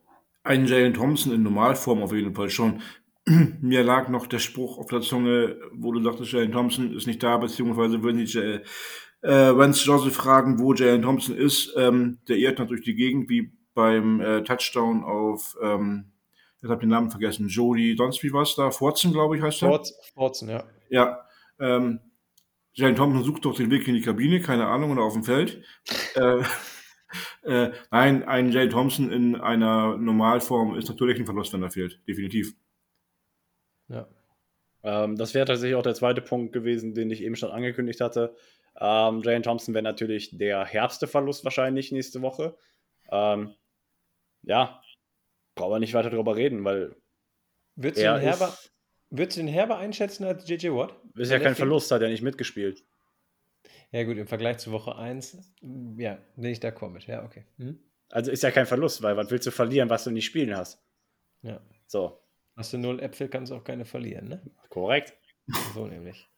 ein Jalen Thompson in Normalform auf jeden Fall schon. mir lag noch der Spruch auf der Zunge, wo du sagtest, Jalen Thompson ist nicht da, beziehungsweise würden die äh, Vance Joseph fragen, wo Jalen Thompson ist. Ähm, der irrt natürlich die Gegend, wie beim äh, Touchdown auf, ähm, ich habe den Namen vergessen, Jody, sonst wie war es da? Forzen, glaube ich, heißt er. Forzen, ja. Ja. Ähm, Jalen Thompson sucht doch den Weg in die Kabine, keine Ahnung, oder auf dem Feld. äh, Äh, nein, ein Jay Thompson in einer Normalform ist natürlich ein Verlust, wenn er fehlt. Definitiv. Ja. Ähm, das wäre tatsächlich auch der zweite Punkt gewesen, den ich eben schon angekündigt hatte. Ähm, Jane Thompson wäre natürlich der herbste Verlust wahrscheinlich nächste Woche. Ähm, ja, brauchen wir nicht weiter darüber reden, weil. Würdest du, den Herber, würdest du den Herber einschätzen als JJ Watt? Ist ja kein Verlust, hat er nicht mitgespielt. Ja, gut, im Vergleich zu Woche 1, ja, bin ich da mit. Ja, okay. Hm? Also ist ja kein Verlust, weil was willst du verlieren, was du nicht spielen hast? Ja. So. Hast du null Äpfel, kannst du auch keine verlieren, ne? Korrekt. So nämlich.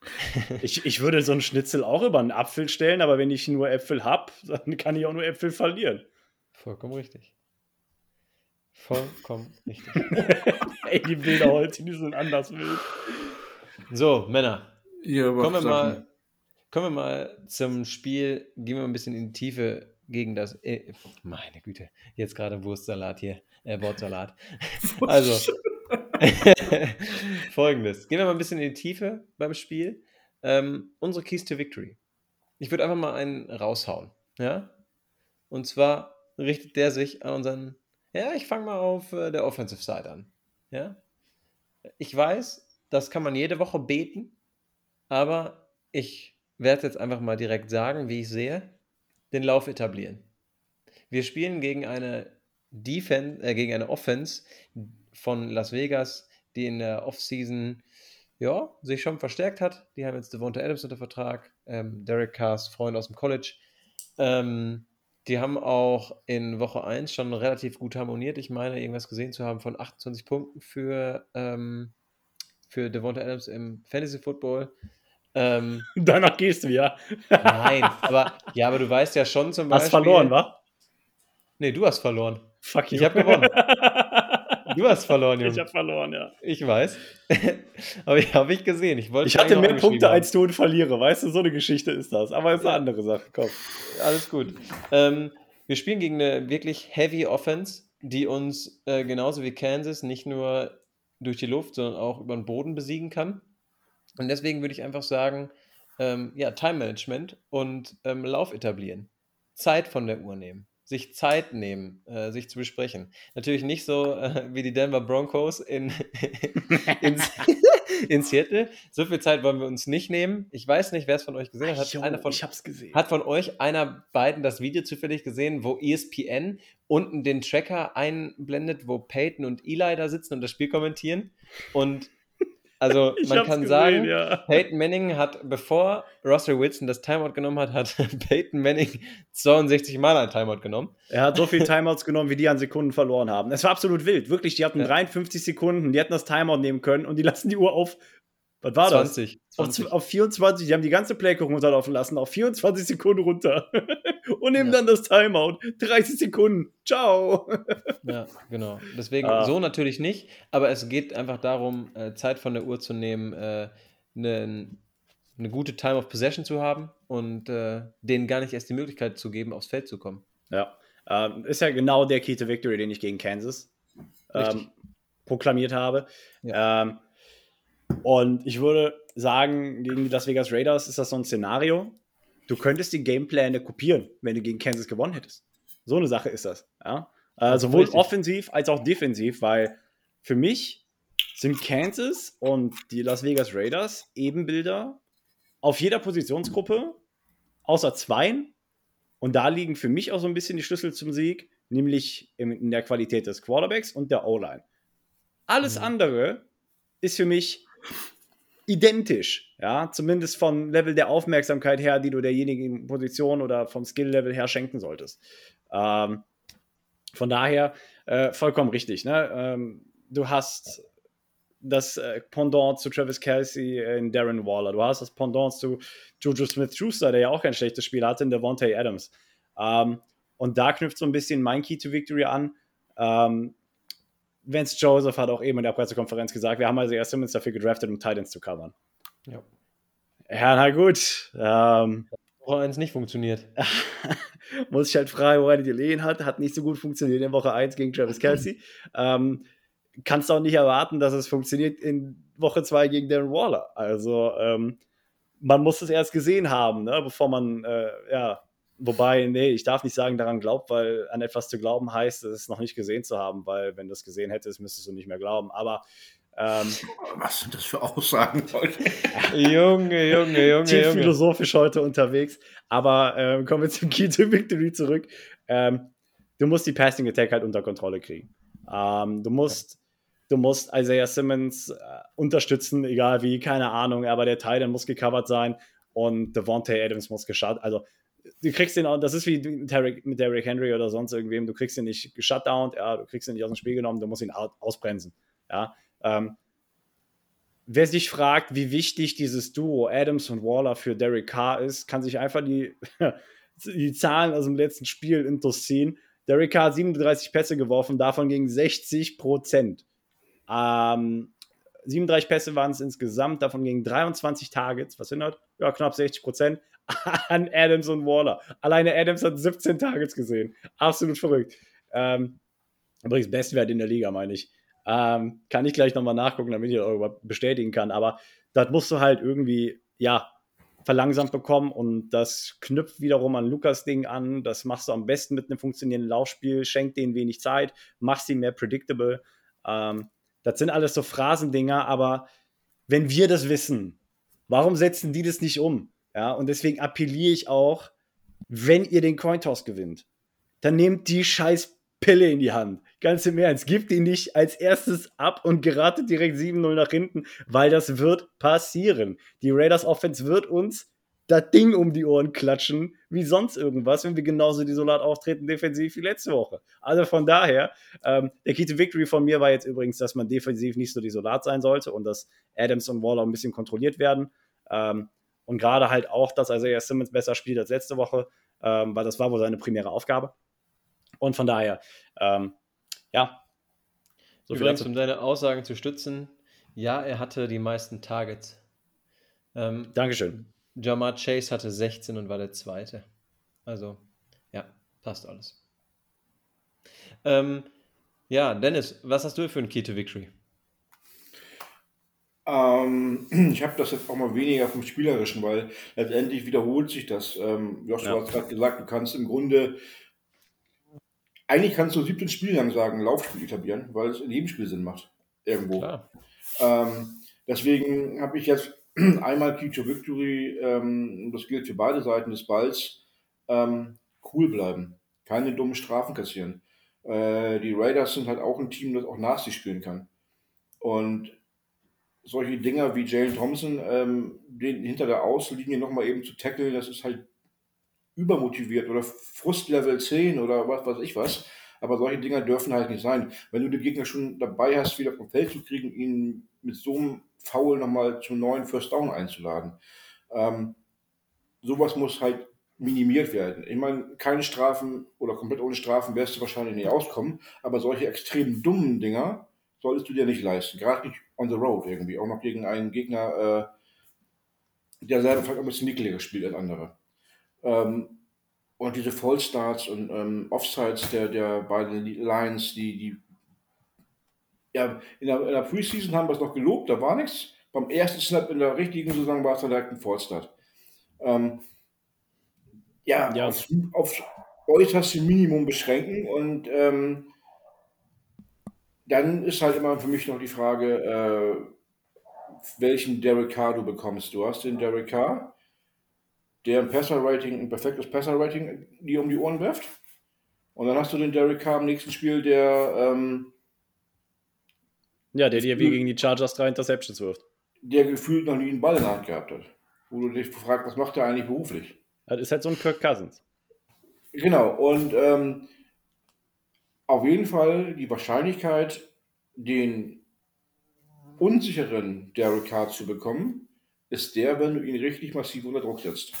ich, ich würde so einen Schnitzel auch über einen Apfel stellen, aber wenn ich nur Äpfel habe, dann kann ich auch nur Äpfel verlieren. Vollkommen richtig. Vollkommen richtig. Ey, die Bilder heute, die sind anders wild. So, Männer. Ja, kommen, wir mal, kommen wir mal zum Spiel. Gehen wir mal ein bisschen in die Tiefe gegen das. Äh, meine Güte, jetzt gerade Wurstsalat hier. Äh, Wortsalat. also, folgendes. Gehen wir mal ein bisschen in die Tiefe beim Spiel. Ähm, unsere Keys to Victory. Ich würde einfach mal einen raushauen. Ja? Und zwar richtet der sich an unseren. Ja, ich fange mal auf äh, der Offensive Side an. Ja? Ich weiß, das kann man jede Woche beten, aber ich werde jetzt einfach mal direkt sagen, wie ich sehe, den Lauf etablieren. Wir spielen gegen eine Defense, äh, gegen eine Offense von Las Vegas, die in der Offseason ja, sich schon verstärkt hat. Die haben jetzt Devonta Adams unter Vertrag, ähm, Derek Carrs Freund aus dem College. Ähm, die haben auch in Woche 1 schon relativ gut harmoniert. Ich meine, irgendwas gesehen zu haben von 28 Punkten für, ähm, für Devonta Adams im Fantasy Football. Ähm, Danach gehst du ja. Nein, aber ja, aber du weißt ja schon zum Beispiel. Hast verloren, wa? Nee, du hast verloren. Fuck you. Ich habe gewonnen. Du hast verloren, Junge. Ich habe verloren, ja. Ich weiß. Aber ich habe ich gesehen. Ich, ich hatte mehr Punkte als du und verliere. Weißt du, so eine Geschichte ist das. Aber es ist eine andere Sache. Komm. Alles gut. Ähm, wir spielen gegen eine wirklich heavy Offense, die uns äh, genauso wie Kansas nicht nur durch die Luft, sondern auch über den Boden besiegen kann. Und deswegen würde ich einfach sagen, ähm, ja, Time Management und ähm, Lauf etablieren. Zeit von der Uhr nehmen sich Zeit nehmen, äh, sich zu besprechen. Natürlich nicht so äh, wie die Denver Broncos in, in, in, Seattle. So viel Zeit wollen wir uns nicht nehmen. Ich weiß nicht, wer es von euch gesehen hat. Hat, jo, einer von, ich hab's gesehen. hat von euch einer beiden das Video zufällig gesehen, wo ESPN unten den Tracker einblendet, wo Peyton und Eli da sitzen und das Spiel kommentieren? Und also ich man kann gesehen, sagen, ja. Peyton Manning hat, bevor Russell Wilson das Timeout genommen hat, hat Peyton Manning 62 Mal ein Timeout genommen. Er hat so viele Timeouts genommen, wie die an Sekunden verloren haben. Es war absolut wild. Wirklich, die hatten ja. 53 Sekunden, die hätten das Timeout nehmen können und die lassen die Uhr auf was war 20, das? 20. Auf, auf 24, die haben die ganze Playclock runterlaufen lassen, auf 24 Sekunden runter. und nehmen ja. dann das Timeout. 30 Sekunden. Ciao. ja, genau. Deswegen ah. so natürlich nicht, aber es geht einfach darum, äh, Zeit von der Uhr zu nehmen, äh, eine, eine gute Time of Possession zu haben und äh, denen gar nicht erst die Möglichkeit zu geben, aufs Feld zu kommen. Ja. Ähm, ist ja genau der Key to Victory, den ich gegen Kansas ähm, proklamiert habe. Ja. Ähm, und ich würde sagen, gegen die Las Vegas Raiders ist das so ein Szenario. Du könntest die Gamepläne kopieren, wenn du gegen Kansas gewonnen hättest. So eine Sache ist das. Ja? Äh, sowohl richtig. offensiv als auch defensiv, weil für mich sind Kansas und die Las Vegas Raiders Ebenbilder auf jeder Positionsgruppe, außer zweien. Und da liegen für mich auch so ein bisschen die Schlüssel zum Sieg, nämlich in der Qualität des Quarterbacks und der O-Line. Alles mhm. andere ist für mich identisch, ja, zumindest vom Level der Aufmerksamkeit her, die du derjenigen Position oder vom Skill-Level her schenken solltest. Ähm, von daher äh, vollkommen richtig. Ne? Ähm, du hast das äh, Pendant zu Travis Kelsey in Darren Waller. Du hast das Pendant zu Juju Smith-Schuster, der ja auch kein schlechtes Spiel hatte, in Devontae Adams. Ähm, und da knüpft so ein bisschen mein Key to Victory an. Ähm, Vance Joseph hat auch eben in der Pressekonferenz gesagt, wir haben also erst Simmons dafür gedraftet, um Titans zu covern. Ja. Ja, na gut. Ähm, Woche 1 nicht funktioniert. muss ich halt fragen, woran die gelegen hat. Hat nicht so gut funktioniert in Woche 1 gegen Travis Kelsey. ähm, kannst auch nicht erwarten, dass es funktioniert in Woche 2 gegen Darren Waller. Also, ähm, man muss es erst gesehen haben, ne, bevor man äh, ja, wobei, nee, ich darf nicht sagen, daran glaubt, weil an etwas zu glauben heißt, es noch nicht gesehen zu haben, weil wenn du es gesehen hättest, müsstest du nicht mehr glauben. Aber ähm, Was sind das für Aussagen heute? Junge, Junge, Junge, tief philosophisch heute unterwegs. Aber ähm, kommen wir zum Key to Victory zurück. Ähm, du musst die Passing Attack halt unter Kontrolle kriegen. Ähm, du musst, du musst Isaiah Simmons äh, unterstützen, egal wie, keine Ahnung, aber der Teil, der muss gecovert sein und Devontae Adams muss geschaut. Also du kriegst den, auch- das ist wie mit Derrick, Derrick Henry oder sonst irgendwem, du kriegst ihn nicht geshutdownt, ja, du kriegst ihn nicht aus dem Spiel genommen, du musst ihn ausbremsen. Ja, ähm, wer sich fragt, wie wichtig dieses Duo Adams und Waller für Derek Carr ist, kann sich einfach die, die Zahlen aus dem letzten Spiel interessieren. Derek Carr hat 37 Pässe geworfen, davon gegen 60 Prozent. Ähm, 37 Pässe waren es insgesamt, davon gegen 23 Targets, was das? Ja, knapp 60 Prozent an Adams und Waller. Alleine Adams hat 17 Targets gesehen. Absolut verrückt. Ähm, übrigens, Bestwert in der Liga, meine ich. Ähm, kann ich gleich nochmal nachgucken, damit ich das auch bestätigen kann. Aber das musst du halt irgendwie, ja, verlangsamt bekommen und das knüpft wiederum an Lukas Ding an. Das machst du am besten mit einem funktionierenden Laufspiel, schenkt denen wenig Zeit, machst sie mehr predictable. Ähm, das sind alles so Phrasendinger, aber wenn wir das wissen, warum setzen die das nicht um? Ja, und deswegen appelliere ich auch, wenn ihr den Cointoss gewinnt, dann nehmt die scheiß Pille in die Hand. Ganz im Ernst, gebt ihn nicht als erstes ab und geratet direkt 7-0 nach hinten, weil das wird passieren. Die Raiders Offense wird uns das Ding um die Ohren klatschen, wie sonst irgendwas, wenn wir genauso desolat auftreten defensiv wie letzte Woche. Also von daher, ähm, der Key to Victory von mir war jetzt übrigens, dass man defensiv nicht so desolat sein sollte und dass Adams und Waller ein bisschen kontrolliert werden. Ähm, und gerade halt auch, dass Isaiah Simmons besser spielt als letzte Woche, ähm, weil das war wohl seine primäre Aufgabe. Und von daher, ähm, ja. So Übrigens, dazu. um deine Aussagen zu stützen, ja, er hatte die meisten Targets. Ähm, Dankeschön. Jamar Chase hatte 16 und war der Zweite. Also, ja, passt alles. Ähm, ja, Dennis, was hast du für ein Key to Victory? Ähm, ich habe das jetzt auch mal weniger vom Spielerischen, weil letztendlich wiederholt sich das. Ähm, Joshua Ja. hat gerade gesagt, du kannst im Grunde, eigentlich kannst du 17 Spiele lang sagen, Laufspiel etablieren, weil es in jedem Spiel Sinn macht. Irgendwo. Ähm, deswegen habe ich jetzt einmal Key to Victory, ähm, das gilt für beide Seiten des Balls, ähm, cool bleiben. Keine dummen Strafen kassieren. Äh, die Raiders sind halt auch ein Team, das auch nach sich spielen kann. Und solche Dinger wie Jalen Thompson, ähm, den hinter der Außenlinie nochmal eben zu tackeln, das ist halt übermotiviert oder Frustlevel 10 oder was weiß ich was. Aber solche Dinger dürfen halt nicht sein. Wenn du den Gegner schon dabei hast, wieder vom Feld zu kriegen, ihn mit so einem Foul nochmal zum neuen First Down einzuladen. Ähm, sowas muss halt minimiert werden. Ich meine, keine Strafen oder komplett ohne Strafen wirst du wahrscheinlich nicht auskommen, aber solche extrem dummen Dinger solltest du dir nicht leisten. Gerade nicht on the road irgendwie. Auch noch gegen einen Gegner, äh, der selber vielleicht ein bisschen nickeliger spielt als andere. Ähm, und diese Fallstarts und ähm, Offsides der, der beiden Lines, die, die ja, in der, in der Preseason haben wir es noch gelobt, da war nichts. Beim ersten Snap in der richtigen Saison war es dann direkt ein Fallstart. Ähm, ja, Ja. Auf, auf äußerste Minimum beschränken und ähm, dann ist halt immer für mich noch die Frage, äh, welchen Derek Carr du bekommst. Du hast den Derek Carr, der ein Passer-Rating, ein perfektes Passer-Rating dir um die Ohren wirft. Und dann hast du den Derek Carr im nächsten Spiel, der, ähm, Ja, der dir wie gegen die Chargers drei Interceptions wirft. der gefühlt noch nie einen Ball in der Hand gehabt hat. Wo du dich fragst, was macht er eigentlich beruflich? Das ist halt so ein Kirk Cousins. Genau, und ähm, auf jeden Fall die Wahrscheinlichkeit, den unsicheren Derek Carr zu bekommen, ist der, wenn du ihn richtig massiv unter Druck setzt.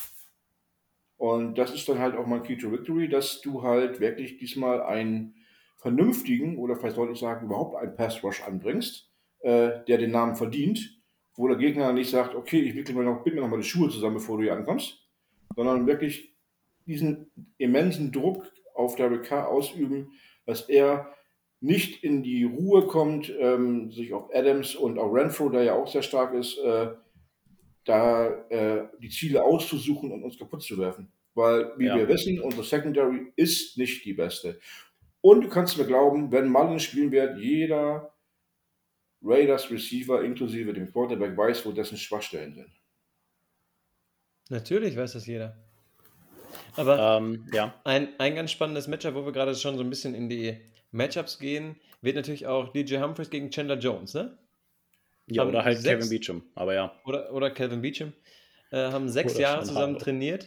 Und das ist dann halt auch mein Key to Victory, dass du halt wirklich diesmal einen vernünftigen, oder vielleicht sollte ich sagen, überhaupt einen Pass Rush anbringst, äh, der den Namen verdient, wo der Gegner nicht sagt, okay, ich wickel mir noch, bind mir noch mal die Schuhe zusammen, bevor du hier ankommst, sondern wirklich diesen immensen Druck auf Derek Carr ausüben, dass er nicht in die Ruhe kommt, ähm, sich auf Adams und auch Renfro, der ja auch sehr stark ist, äh, da äh, die Ziele auszusuchen und uns kaputt zu werfen. Weil, wie Ja. wir wissen, unsere Secondary ist nicht die beste. Und du kannst mir glauben, wenn Mullins spielen wird, jeder Raiders Receiver inklusive dem Quarterback weiß, wo dessen Schwachstellen sind. Natürlich weiß das jeder. Aber Ähm, ja. ein, ein ganz spannendes Matchup, wo wir gerade schon so ein bisschen in die Matchups gehen, wird natürlich auch DJ Humphries gegen Chandler Jones, ne? ja Haben oder halt sechs- Kevin Beecham. Aber ja. Oder, oder Calvin Beecham. Äh, haben sechs Oder Jahre zusammen Harlow. trainiert.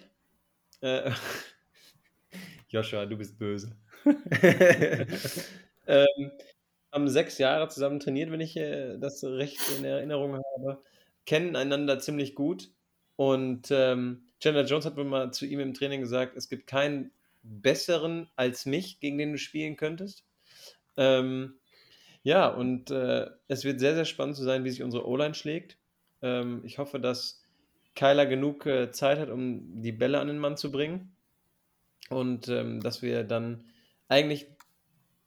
Äh, Joshua, du bist böse. ähm, haben sechs Jahre zusammen trainiert, wenn ich äh, das recht in Erinnerung habe. Kennen einander ziemlich gut. Und ähm, Chandler Jones hat wohl mal zu ihm im Training gesagt, es gibt keinen besseren als mich, gegen den du spielen könntest. Ähm, ja, und äh, es wird sehr, sehr spannend zu sein, wie sich unsere O-Line schlägt. Ähm, ich hoffe, dass Kyler genug äh, Zeit hat, um die Bälle an den Mann zu bringen. Und ähm, dass wir dann eigentlich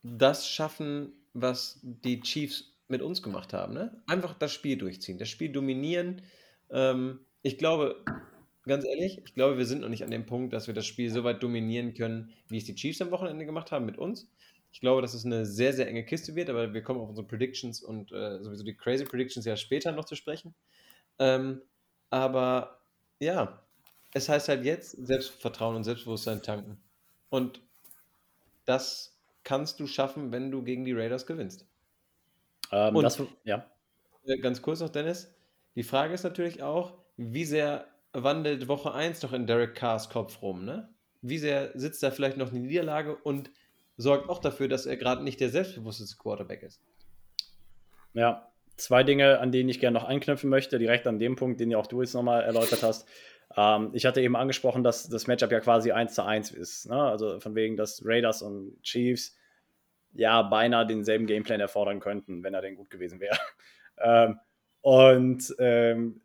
das schaffen, was die Chiefs mit uns gemacht haben. Ne? Einfach das Spiel durchziehen, das Spiel dominieren. Ähm, ich glaube, ganz ehrlich, ich glaube, wir sind noch nicht an dem Punkt, dass wir das Spiel so weit dominieren können, wie es die Chiefs am Wochenende gemacht haben mit uns. Ich glaube, dass es eine sehr, sehr enge Kiste wird, aber wir kommen auf unsere Predictions und äh, sowieso die Crazy Predictions ja später noch zu sprechen. Ähm, aber ja, es heißt halt jetzt Selbstvertrauen und Selbstbewusstsein tanken. Und das kannst du schaffen, wenn du gegen die Raiders gewinnst. Ähm, Und- das, ja. Äh, Ganz kurz noch, Dennis. Die Frage ist natürlich auch, wie sehr wandelt Woche 1 noch in Derek Carrs Kopf rum, ne? Wie sehr sitzt da vielleicht noch eine Niederlage und sorgt auch dafür, dass er gerade nicht der selbstbewussteste Quarterback ist. Ja, zwei Dinge, an denen ich gerne noch anknüpfen möchte, direkt an dem Punkt, den ja auch du jetzt nochmal erläutert hast. Ähm, ich hatte eben angesprochen, dass das Matchup ja quasi 1 zu 1 ist. Ne? Also von wegen, dass Raiders und Chiefs ja beinahe denselben Gameplan erfordern könnten, wenn er denn gut gewesen wäre. ähm, und ähm,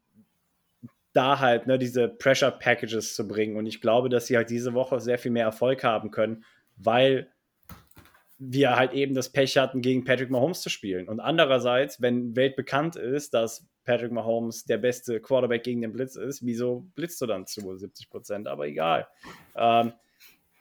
da halt ne, diese Pressure Packages zu bringen. Und ich glaube, dass sie halt diese Woche sehr viel mehr Erfolg haben können, weil wir halt eben das Pech hatten, gegen Patrick Mahomes zu spielen. Und andererseits, wenn weltbekannt ist, dass Patrick Mahomes der beste Quarterback gegen den Blitz ist, wieso blitzt du dann zu 70 Prozent? Aber egal. Ähm,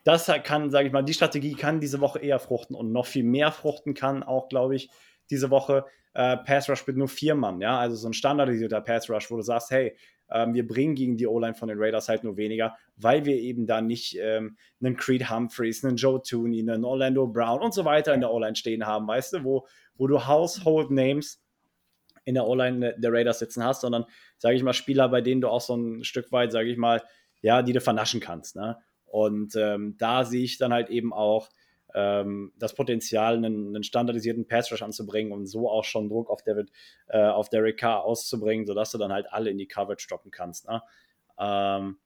das kann, sage ich mal, die Strategie kann diese Woche eher fruchten und noch viel mehr fruchten kann auch, glaube ich, diese Woche äh, Pass Rush mit nur vier Mann, ja, also so ein standardisierter Pass Rush, wo du sagst, hey, ähm, wir bringen gegen die O-Line von den Raiders halt nur weniger, weil wir eben da nicht ähm, einen Creed Humphreys, einen Joe Tooney, einen Orlando Brown und so weiter in der O-Line stehen haben, weißt du, wo, wo du Household Names in der O-Line der Raiders sitzen hast, sondern, sage ich mal, Spieler, bei denen du auch so ein Stück weit, sage ich mal, ja, die du vernaschen kannst, ne? Und ähm, da sehe ich dann halt eben auch ähm, das Potenzial, einen, einen standardisierten Pass Rush anzubringen und so auch schon Druck auf, David, äh, auf Derek Carr auszubringen, sodass du dann halt alle in die Coverage droppen kannst. Ne? Ähm,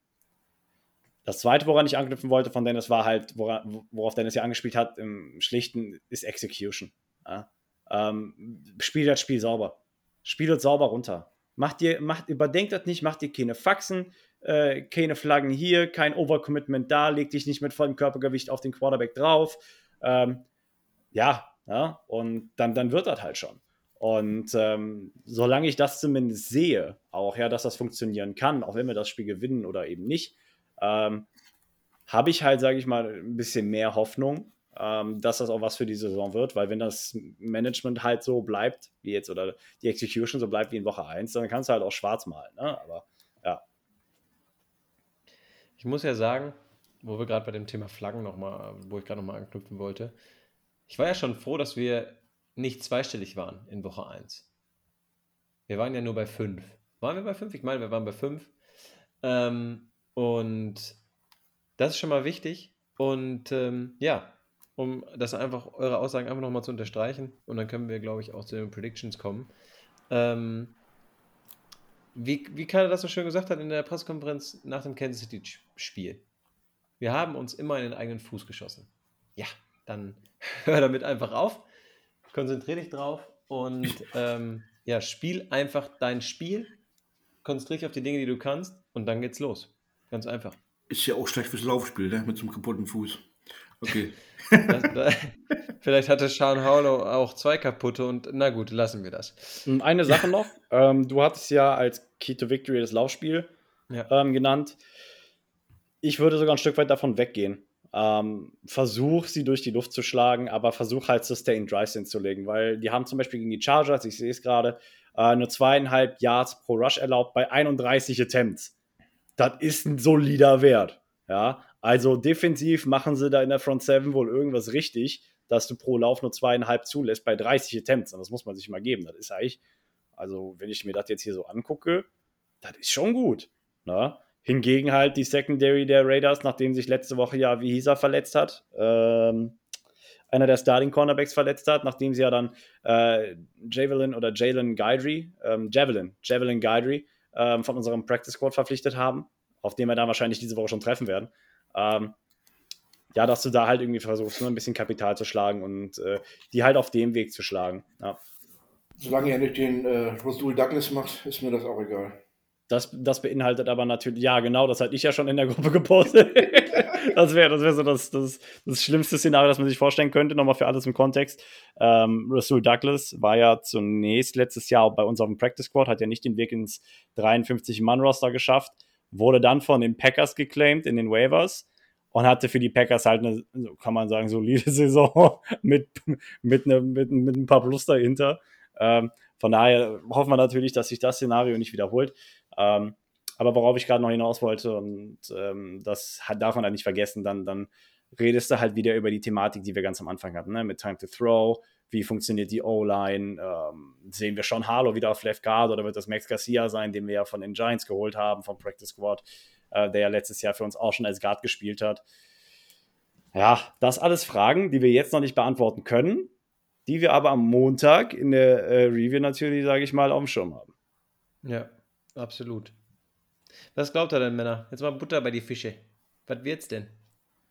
das zweite, woran ich anknüpfen wollte von Dennis, war halt, woran, worauf Dennis ja angespielt hat, im Schlichten, ist Execution. Ja? Ähm, spiel das Spiel sauber. Spiel das sauber runter. Macht dir, macht, überdenkt das nicht, macht dir keine Faxen, äh, keine Flaggen hier, kein Overcommitment da, leg dich nicht mit vollem Körpergewicht auf den Quarterback drauf. Ähm, ja, ja, und dann, dann wird das halt schon. Und ähm, solange ich das zumindest sehe, auch ja, dass das funktionieren kann, auch wenn wir das Spiel gewinnen oder eben nicht, ähm, habe ich halt, sage ich mal, ein bisschen mehr Hoffnung, ähm, dass das auch was für die Saison wird, weil wenn das Management halt so bleibt, wie jetzt, oder die Execution so bleibt wie in Woche 1, dann kannst du halt auch schwarz malen. Ne? Aber. Ich muss ja sagen, wo wir gerade bei dem Thema Flaggen nochmal, wo ich gerade nochmal anknüpfen wollte, ich war ja schon froh, dass wir nicht zweistellig waren in Woche 1. Wir waren ja nur bei 5. Waren wir bei 5? Ich meine, wir waren bei 5. Ähm, und das ist schon mal wichtig. Und ähm, ja, um das einfach, eure Aussagen einfach nochmal zu unterstreichen. Und dann können wir, glaube ich, auch zu den Predictions kommen. Ähm, wie, wie Kalle das so schön gesagt hat in der Pressekonferenz nach dem Kansas City-Spiel. Wir haben uns immer in den eigenen Fuß geschossen. Ja, dann hör damit einfach auf. Konzentrier dich drauf und ähm, ja, spiel einfach dein Spiel. Konzentrier dich auf die Dinge, die du kannst und dann geht's los. Ganz einfach. Ist ja auch schlecht fürs Laufspiel, ne? Mit so einem kaputten Fuß. Okay. Vielleicht hatte Sean Harlow auch zwei kaputte und na gut, lassen wir das. Und eine Sache noch, ähm, du hattest ja als Key to Victory das Laufspiel Ja. ähm, genannt. ich würde sogar ein Stück weit davon weggehen. Ähm, versuch sie durch die Luft zu schlagen, aber versuch halt Sustain Drives hinzulegen, weil die haben zum Beispiel gegen die Chargers, ich sehe es gerade, äh, nur zweieinhalb Yards pro Rush erlaubt bei 31 Attempts. Das ist ein solider Wert. Ja, also defensiv machen sie da in der Front 7 wohl irgendwas richtig, dass du pro Lauf nur zweieinhalb zulässt bei 30 Attempts. Und das muss man sich mal geben. Das ist eigentlich, also wenn ich mir das jetzt hier so angucke, das ist schon gut. Ne? Hingegen halt die Secondary der Raiders, nachdem sich letzte Woche ja, wie er, verletzt hat, ähm, einer der Starting Cornerbacks verletzt hat, nachdem sie ja dann äh, Javelin oder Jalen Guidry, ähm, Javelin, Javelin Guidry ähm, von unserem Practice Squad verpflichtet haben, auf dem wir dann wahrscheinlich diese Woche schon treffen werden. Ähm, ja, dass du da halt irgendwie versuchst, nur ein bisschen Kapital zu schlagen und äh, die halt auf dem Weg zu schlagen. Ja. Solange er nicht den äh, Rasul Douglas macht, ist mir das auch egal. Das, das beinhaltet aber natürlich, ja, genau, das hatte ich ja schon in der Gruppe gepostet. das wäre das wär so das, das, das schlimmste Szenario, das man sich vorstellen könnte, nochmal für alles im Kontext. Ähm, Rasul Douglas war ja zunächst letztes Jahr bei uns auf dem Practice Squad, hat ja nicht den Weg ins 53-Mann-Roster geschafft, wurde dann von den Packers geclaimed in den Waivers und hatte für die Packers halt eine, kann man sagen, solide Saison mit, mit, ne, mit, mit ein paar Plus dahinter. Ähm, von daher hoffen wir natürlich, dass sich das Szenario nicht wiederholt. Ähm, aber worauf ich gerade noch hinaus wollte, und ähm, das darf man halt nicht vergessen, dann, dann redest du halt wieder über die Thematik, die wir ganz am Anfang hatten, ne? mit Time to Throw, wie funktioniert die O-Line, ähm, sehen wir schon Harlow wieder auf Left Guard oder wird das Max Garcia sein, den wir ja von den Giants geholt haben, vom Practice Squad, äh, der ja letztes Jahr für uns auch schon als Guard gespielt hat. Ja, das alles Fragen, die wir jetzt noch nicht beantworten können, die wir aber am Montag in der äh, Review natürlich, sage ich mal, auf dem Schirm haben. Ja, absolut. Was glaubt ihr denn, Männer? Jetzt mal Butter bei die Fische. Was wird's denn?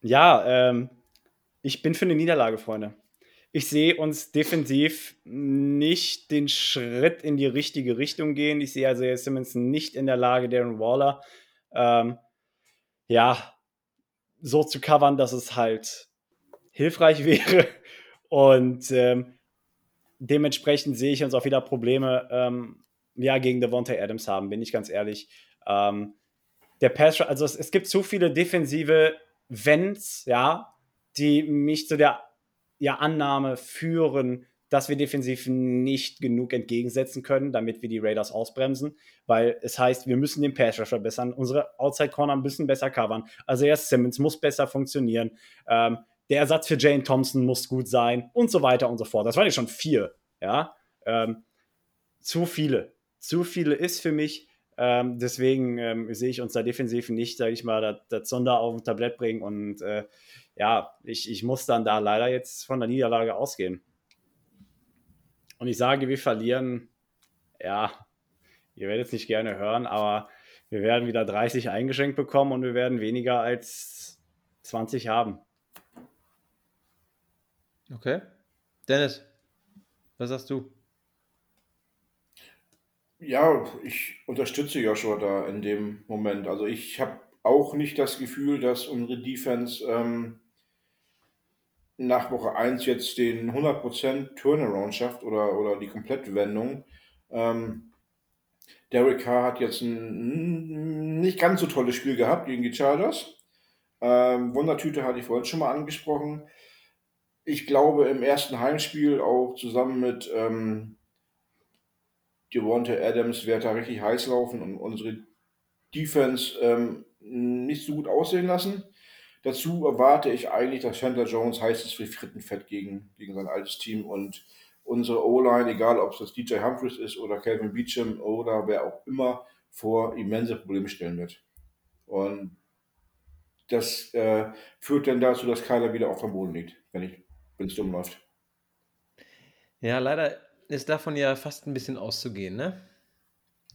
Ja, ähm, ich bin für eine Niederlage, Freunde. Ich sehe uns defensiv nicht den Schritt in die richtige Richtung gehen. Ich sehe also Simmons nicht in der Lage, Darren Waller ähm, ja so zu covern, dass es halt hilfreich wäre. Und ähm, dementsprechend sehe ich uns auch wieder Probleme ähm, ja, gegen Devontae Adams haben, bin ich ganz ehrlich. Ähm, der Pass, also es, es, gibt zu viele defensive Vents, ja, die mich zu der ja, Annahme führen, dass wir defensiv nicht genug entgegensetzen können, damit wir die Raiders ausbremsen, weil es heißt, wir müssen den Pass Rush verbessern, unsere Outside Corner müssen besser covern, also erst Simmons muss besser funktionieren, ähm, der Ersatz für Jane Thompson muss gut sein und so weiter und so fort. Das waren ja schon vier, ja. Ähm, zu viele. Zu viele ist für mich. Ähm, deswegen ähm, sehe ich uns da defensiv nicht, sage ich mal, das, das Sonder auf ein Tablett bringen. Und äh, ja, ich, ich muss dann da leider jetzt von der Niederlage ausgehen. Und ich sage, wir verlieren, ja, ihr werdet es nicht gerne hören, aber wir werden wieder 30 eingeschenkt bekommen und wir werden weniger als 20 haben. Okay. Dennis, was sagst du? Ja, ich unterstütze Joshua da in dem Moment. Also ich habe auch nicht das Gefühl, dass unsere Defense ähm, nach Woche 1 jetzt den 100% Turnaround schafft oder, oder die Komplettwendung. Ähm, Derek Carr hat jetzt ein nicht ganz so tolles Spiel gehabt gegen die Chargers. Ähm, Wundertüte hatte ich vorhin schon mal angesprochen. Ich glaube, im ersten Heimspiel auch zusammen mit ähm, Devonta Adams wird da richtig heiß laufen und unsere Defense ähm, nicht so gut aussehen lassen. Dazu erwarte ich eigentlich, dass Chandler Jones heiß ist wie Frittenfett gegen, gegen sein altes Team und unsere O-Line, egal ob es das DJ Humphries ist oder Calvin Beecham oder wer auch immer, vor immense Probleme stellen wird. Und das äh, führt dann dazu, dass Kyler wieder auf dem Boden liegt, wenn es dumm läuft. Ja, leider ist davon ja fast ein bisschen auszugehen, ne?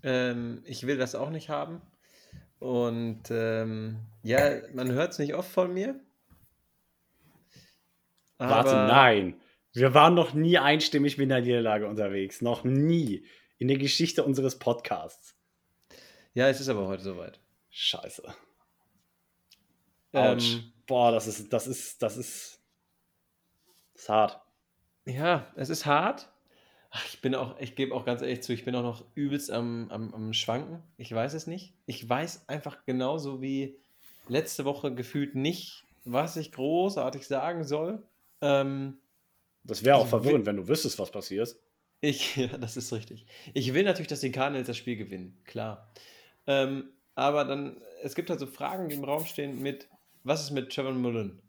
Ähm, ich will das auch nicht haben. Und ähm, ja, man hört es nicht oft von mir. Warte, nein. Wir waren noch nie einstimmig mit einer Niederlage unterwegs. Noch nie. In der Geschichte unseres Podcasts. Ja, es ist aber heute soweit. Scheiße. Autsch. Ähm, Boah, das ist, das ist, das ist, das ist hart. Ja, es ist hart. Ich bin auch, ich gebe auch ganz ehrlich zu, ich bin auch noch übelst am, am, am Schwanken. Ich weiß es nicht. Ich weiß einfach genauso wie, letzte Woche gefühlt nicht, was ich großartig sagen soll. Ähm, Das wäre auch verwirrend, wenn du wüsstest, was passiert. ich, ja, das ist richtig. Ich will natürlich, dass die Cardinals das Spiel gewinnen, klar. Ähm, aber dann, es gibt halt so Fragen, die im Raum stehen mit, was ist mit Trevor Mullen?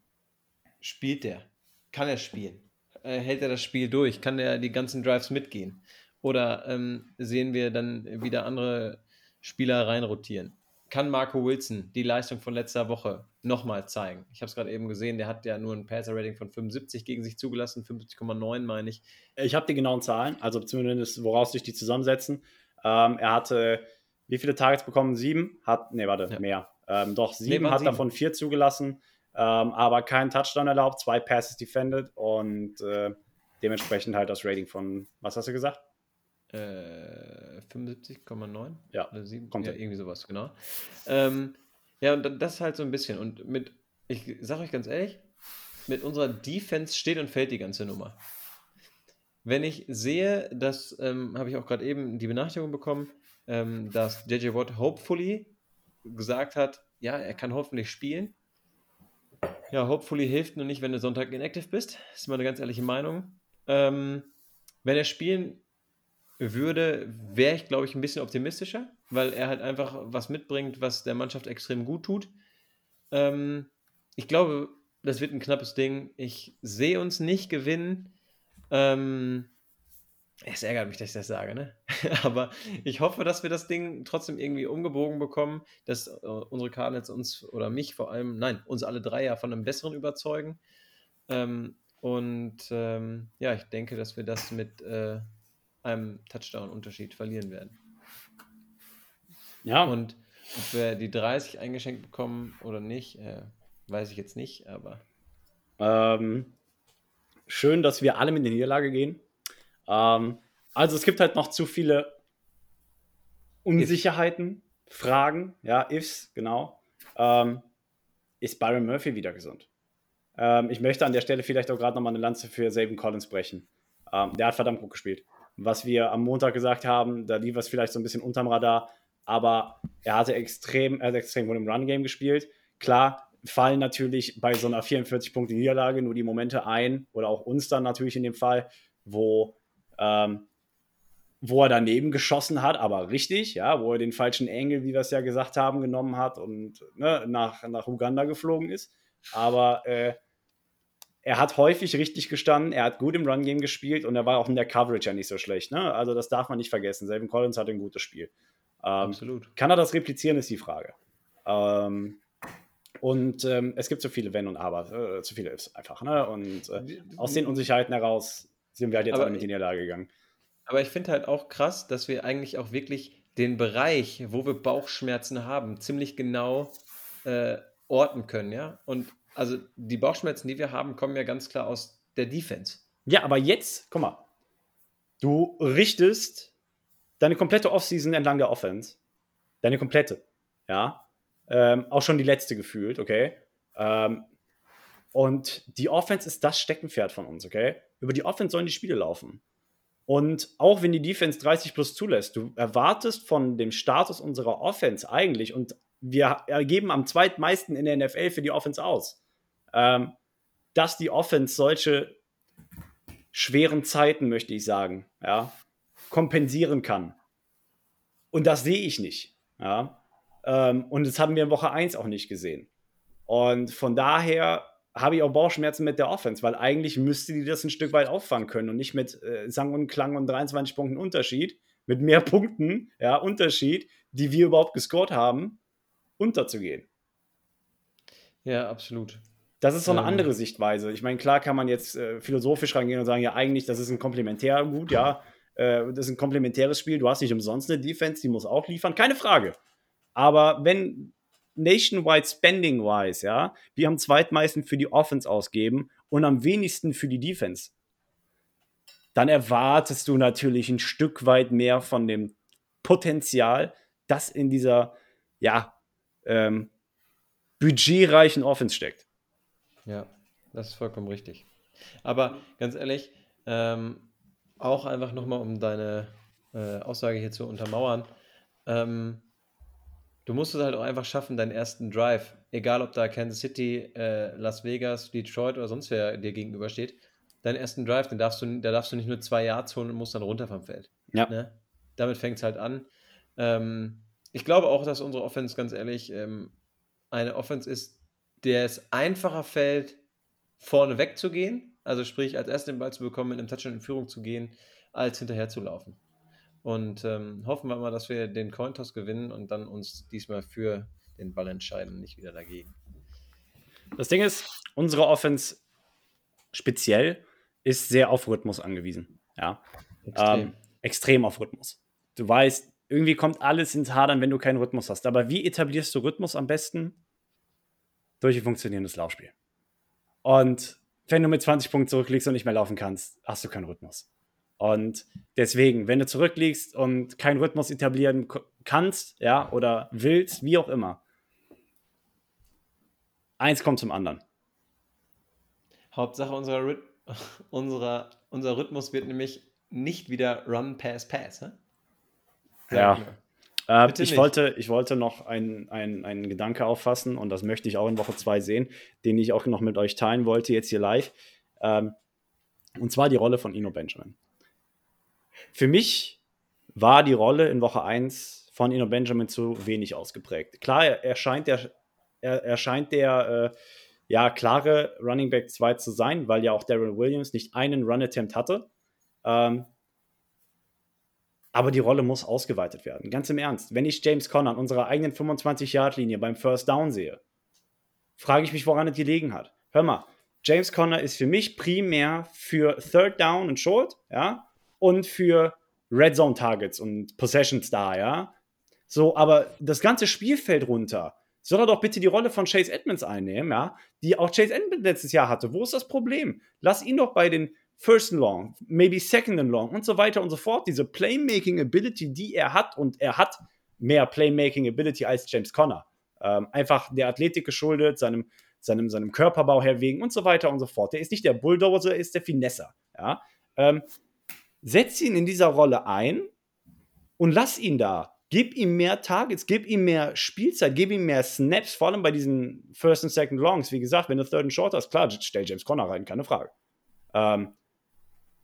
Spielt der? Kann er spielen? Äh, hält er das Spiel durch? Kann er die ganzen Drives mitgehen? Oder ähm, sehen wir dann wieder andere Spieler reinrotieren? Kann Marco Wilson die Leistung von letzter Woche nochmal zeigen? Ich habe es gerade eben gesehen, der hat ja nur ein Passer-Rating von 75 gegen sich zugelassen, 75,9 meine ich. Ich habe die genauen Zahlen, also zumindest woraus sich die zusammensetzen. Ähm, er hatte wie viele Targets bekommen? Sieben? Hat, nee, warte, Ja. mehr. Ähm, doch, sieben, waren hat sieben. davon vier zugelassen, ähm, aber keinen Touchdown erlaubt, zwei Passes defended und äh, dementsprechend halt das Rating von, was hast du gesagt? Äh, 75,9? Ja, Oder sieben? kommt ja, hin. irgendwie sowas, genau. Ähm, ja, und da- das ist halt so ein bisschen. Und mit, ich sag euch ganz ehrlich, mit unserer Defense steht und fällt die ganze Nummer. Wenn ich sehe, das ähm, habe ich auch gerade eben die Benachrichtigung bekommen, ähm, dass JJ Watt hopefully gesagt hat, ja, er kann hoffentlich spielen. Ja, hopefully hilft nur nicht, wenn du Sonntag inactive bist. Das ist meine ganz ehrliche Meinung. Ähm, wenn er spielen würde, wäre ich, glaube ich, ein bisschen optimistischer, weil er halt einfach was mitbringt, was der Mannschaft extrem gut tut. Ähm, ich glaube, das wird ein knappes Ding. Ich sehe uns nicht gewinnen. Ähm, es ärgert mich, dass ich das sage, ne? Aber ich hoffe, dass wir das Ding trotzdem irgendwie umgebogen bekommen, dass äh, unsere Cardinals uns oder mich vor allem, nein, uns alle drei ja von einem besseren überzeugen. Ähm, und ähm, ja, ich denke, dass wir das mit äh, einem Touchdown-Unterschied verlieren werden. Ja, Und ob wir die 30 eingeschenkt bekommen oder nicht, äh, weiß ich jetzt nicht, aber Ähm, schön, dass wir alle mit in die Niederlage gehen. Ähm, also es gibt halt noch zu viele Unsicherheiten, Fragen, ja, Ifs, genau. Ähm, ist Byron Murphy wieder gesund? Ähm, ich möchte an der Stelle vielleicht auch gerade nochmal eine Lanze für Saban Collins brechen. Ähm, der hat verdammt gut gespielt. Was wir am Montag gesagt haben, da lief es vielleicht so ein bisschen unterm Radar, aber er hatte extrem, er hat extrem gut im Run-Game gespielt. Klar, fallen natürlich bei so einer 44-Punkte-Niederlage nur die Momente ein, oder auch uns dann natürlich in dem Fall, wo, ähm, wo er daneben geschossen hat, aber richtig, ja, wo er den falschen Engel, wie wir es ja gesagt haben, genommen hat und ne, nach, nach Uganda geflogen ist. Aber äh, er hat häufig richtig gestanden, er hat gut im Run-Game gespielt und er war auch in der Coverage ja nicht so schlecht. Ne? Also das darf man nicht vergessen. Selvin Collins hatte ein gutes Spiel. Ähm, absolut. kann er das replizieren, ist die Frage. Ähm, und ähm, es gibt zu viele Wenn und Aber, äh, zu viele Ifs einfach. Ne? Und äh, aus den Unsicherheiten heraus sind wir halt jetzt Aber alle mit in die Niederlage gegangen. Aber ich finde halt auch krass, dass wir eigentlich auch wirklich den Bereich, wo wir Bauchschmerzen haben, ziemlich genau äh, orten können, ja. Und also die Bauchschmerzen, die wir haben, kommen ja ganz klar aus der Defense. Ja, aber jetzt, guck mal, du richtest deine komplette Offseason entlang der Offense. Deine komplette. Ja. Ähm, auch schon die letzte gefühlt, okay. Ähm, und die Offense ist das Steckenpferd von uns, okay? Über die Offense sollen die Spiele laufen. Und auch wenn die Defense 30 plus zulässt, du erwartest von dem Status unserer Offense eigentlich, und wir geben am zweitmeisten in der NFL für die Offense aus, ähm, dass die Offense solche schweren Zeiten, möchte ich sagen, ja, kompensieren kann. Und das sehe ich nicht. Ja. Ähm, und das haben wir in Woche 1 auch nicht gesehen. Und von daher habe ich auch Bauchschmerzen mit der Offense, weil eigentlich müsste die das ein Stück weit auffangen können und nicht mit äh, Sang und Klang und 23 Punkten Unterschied, mit mehr Punkten, ja, Unterschied, die wir überhaupt gescored haben, unterzugehen. Ja, absolut. Das ist so eine Ähm. andere Sichtweise. Ich meine, klar kann man jetzt äh, philosophisch rangehen und sagen, ja, eigentlich, das ist ein Komplementärgut, ja. Äh, das ist ein komplementäres Spiel. Du hast nicht umsonst eine Defense, die muss auch liefern, keine Frage. Aber wenn nationwide spending-wise, ja, wir am zweitmeisten für die Offense ausgeben und am wenigsten für die Defense, dann erwartest du natürlich ein Stück weit mehr von dem Potenzial, das in dieser, ja, ähm, budgetreichen Offense steckt. Ja, das ist vollkommen richtig. Aber ganz ehrlich, ähm, auch einfach nochmal, um deine äh, Aussage hier zu untermauern, ähm, du musst es halt auch einfach schaffen, deinen ersten Drive egal ob da Kansas City, äh, Las Vegas, Detroit oder sonst wer dir gegenübersteht, deinen ersten Drive, den darfst du, da darfst du nicht nur zwei Yards holen und musst dann runter vom Feld. Ja. Ne? Damit fängt es halt an. Ähm, ich glaube auch, dass unsere Offense, ganz ehrlich, ähm, eine Offense ist, der es einfacher fällt, vorne wegzugehen, also sprich, als erst den Ball zu bekommen, mit einem Touchdown in Führung zu gehen, als hinterher zu laufen. Und ähm, hoffen wir mal, dass wir den Cointoss gewinnen und dann uns diesmal für den Ball entscheiden, nicht wieder dagegen. Das Ding ist, unsere Offense speziell ist sehr auf Rhythmus angewiesen. Ja. Extrem. Ähm, extrem auf Rhythmus. Du weißt, irgendwie kommt alles ins Hadern, wenn du keinen Rhythmus hast. Aber wie etablierst du Rhythmus am besten? Durch ein funktionierendes Laufspiel. Und wenn du mit 20 Punkten zurückliegst und nicht mehr laufen kannst, hast du keinen Rhythmus. Und deswegen, wenn du zurückliegst und keinen Rhythmus etablieren kannst, ja, oder willst, wie auch immer, eins kommt zum anderen. Hauptsache unserer, Rhyth unserer, unser Rhythmus wird nämlich nicht wieder Run, Pass, Pass. Hä? Ja. Äh, ich, nicht. wollte, ich wollte noch einen ein Gedanke auffassen und das möchte ich auch in Woche 2 sehen, den ich auch noch mit euch teilen wollte, jetzt hier live. Ähm, und zwar die Rolle von Ino Benjamin. Für mich war die Rolle in Woche 1 von Ino Benjamin zu wenig ausgeprägt. Klar, er, er scheint der, er, er scheint der äh, ja, klare Running Back 2 zu sein, weil ja auch Darren Williams nicht einen Run-Attempt hatte. Ähm, aber die Rolle muss ausgeweitet werden. Ganz im Ernst. Wenn ich James Conner an unserer eigenen 25-Yard-Linie beim First Down sehe, frage ich mich, woran es gelegen hat. Hör mal, James Conner ist für mich primär für Third Down und Short, ja, und für Red Zone Targets und Possessions da, ja. So, aber das ganze Spielfeld runter soll er doch bitte die Rolle von Chase Edmonds einnehmen, ja, die auch Chase Edmonds letztes Jahr hatte. Wo ist das Problem? Lass ihn doch bei den First and Long, maybe Second and Long und so weiter und so fort. Diese Playmaking Ability, die er hat, und er hat mehr Playmaking Ability als James Conner. Ähm, einfach der Athletik geschuldet, seinem, seinem, seinem Körperbau her wegen und so weiter und so fort. Der ist nicht der Bulldozer, er ist der Finesser. Ja? Ähm, setz ihn in dieser Rolle ein und lass ihn da. Gib ihm mehr Targets, gib ihm mehr Spielzeit, gib ihm mehr Snaps, vor allem bei diesen First und Second Longs. Wie gesagt, wenn du Third and Short hast, klar, stell James Conner rein, keine Frage. Ähm,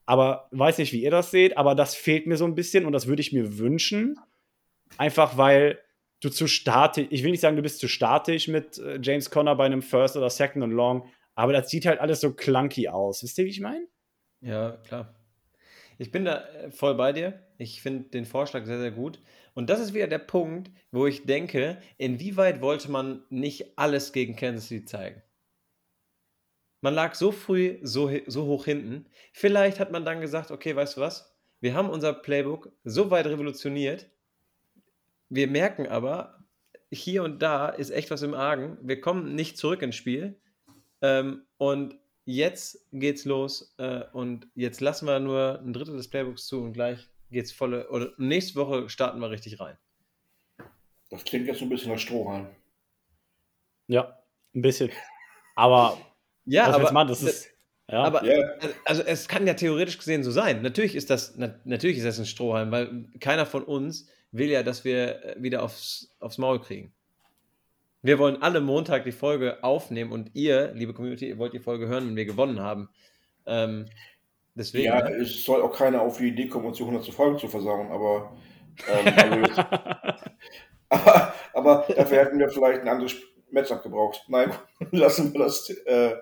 aber weiß nicht, wie ihr das seht, aber das fehlt mir so ein bisschen und das würde ich mir wünschen. Einfach weil du zu statisch, ich will nicht sagen, du bist zu statisch mit äh, James Conner bei einem First oder Second und Long, aber das sieht halt alles so clunky aus. Wisst ihr, wie ich meine? Ja, klar. Ich bin da äh, voll bei dir. Ich finde den Vorschlag sehr, sehr gut. Und das ist wieder der Punkt, wo ich denke, inwieweit wollte man nicht alles gegen Kansas City zeigen? Man lag so früh so, so hoch hinten. Vielleicht hat man dann gesagt, okay, weißt du was? Wir haben unser Playbook so weit revolutioniert. Wir merken aber, hier und da ist echt was im Argen. Wir kommen nicht zurück ins Spiel. Ähm, und jetzt geht's los. Äh, und jetzt lassen wir nur ein Drittel des Playbooks zu und gleich geht's volle. Oder nächste Woche starten wir richtig rein. Das klingt jetzt so ein bisschen nach Strohhalm. Ja, ein bisschen. Aber Ja, was aber, machen? das ist. Ja, aber Ja. also es kann ja theoretisch gesehen so sein. Natürlich ist das, na, natürlich ist das ein Strohhalm, weil keiner von uns will ja, dass wir äh, wieder aufs, aufs Maul kriegen. Wir wollen alle Montag die Folge aufnehmen und ihr, liebe Community, ihr wollt die Folge hören, wenn wir gewonnen haben. Ähm, deswegen. Ja, ne? es soll auch keiner auf die Idee kommen, uns die 100. Folge zu versauen, aber, ähm, also aber, aber dafür hätten wir vielleicht ein anderes Matchup gebraucht. Nein, lassen wir das. Äh,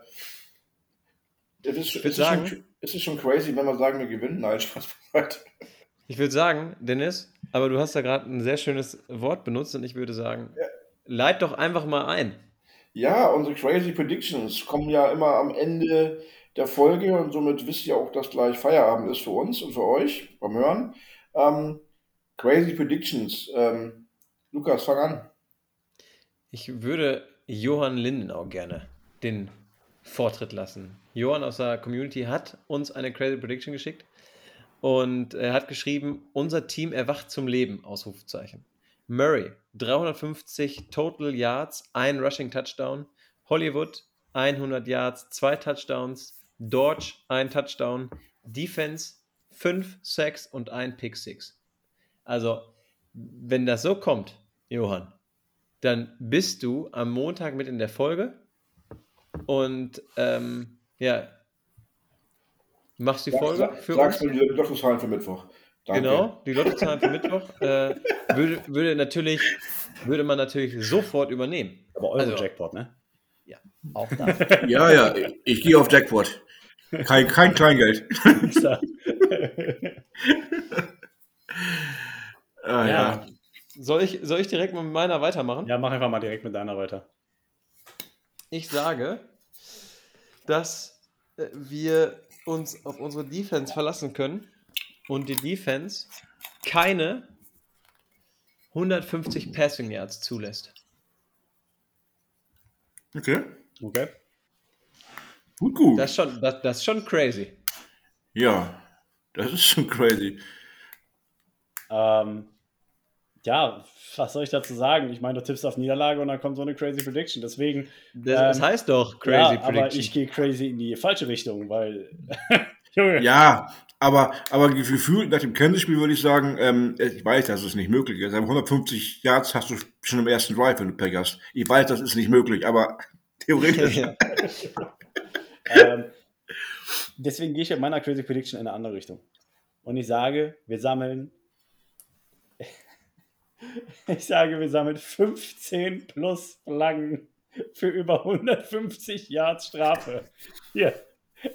es ist, es, ist sagen- schon, es ist schon crazy, wenn wir sagen, wir gewinnen. Nein, Spaß beiseite. Ich würde sagen, Dennis, aber du hast da gerade ein sehr schönes Wort benutzt und ich würde sagen, leit doch einfach mal ein. Ja, unsere crazy Predictions kommen ja immer am Ende der Folge und somit wisst ihr auch, dass gleich Feierabend ist für uns und für euch beim Hören. Ähm, crazy Predictions. Ähm, Lukas, fang an. Ich würde Johann Lindenau gerne den Vortritt lassen. Johann aus der Community hat uns eine Crazy Prediction geschickt und er hat geschrieben, unser Team erwacht zum Leben, Ausrufezeichen. Murray, 350 Total Yards, ein Rushing Touchdown. Hollywood, 100 Yards, zwei Touchdowns. Dodge, ein Touchdown. Defense, 5 Sacks und ein Pick Six. Also, wenn das so kommt, Johann, dann bist du am Montag mit in der Folge und ähm, ja, machst die Folge Sag, für sagst uns. mir die Lottozahlen für Mittwoch. Danke. Genau, die Lottozahlen für Mittwoch äh, würde, würde natürlich, würde man natürlich sofort übernehmen. Aber eure Also- Jackpot, ne? Ja. Auch da. Ja, ja, ich, ich gehe auf Jackpot. Kein, kein Kleingeld. Ah, Ja. Soll ich, soll ich direkt mit meiner weitermachen? ja, mach einfach mal direkt mit deiner weiter. Ich sage, dass äh, wir uns auf unsere Defense verlassen können und die Defense keine 150 Passing Yards zulässt. Okay. Okay. Gut, gut. Das ist schon, das, das ist schon crazy. ja, das ist schon crazy. Ähm, ja, was soll ich dazu sagen? Ich meine, du tippst auf Niederlage und dann kommt so eine crazy Prediction. Deswegen, Das, das Ähm, heißt doch crazy ja, aber Prediction. ich gehe crazy in die falsche Richtung, weil. Junge. Ja, aber, aber gefühlt nach dem Kansas-Spiel würde ich sagen, ähm, ich weiß, dass es nicht möglich ist. Aber 150 Yards hast du schon im ersten Drive, wenn du Pech hast. Ich weiß, das ist nicht möglich, aber theoretisch. Ähm, deswegen gehe ich mit meiner Crazy Prediction in eine andere Richtung. Und ich sage, wir sammeln. Ich sage, wir sammeln 15 plus Flaggen für über 150 Yards Strafe. Hier,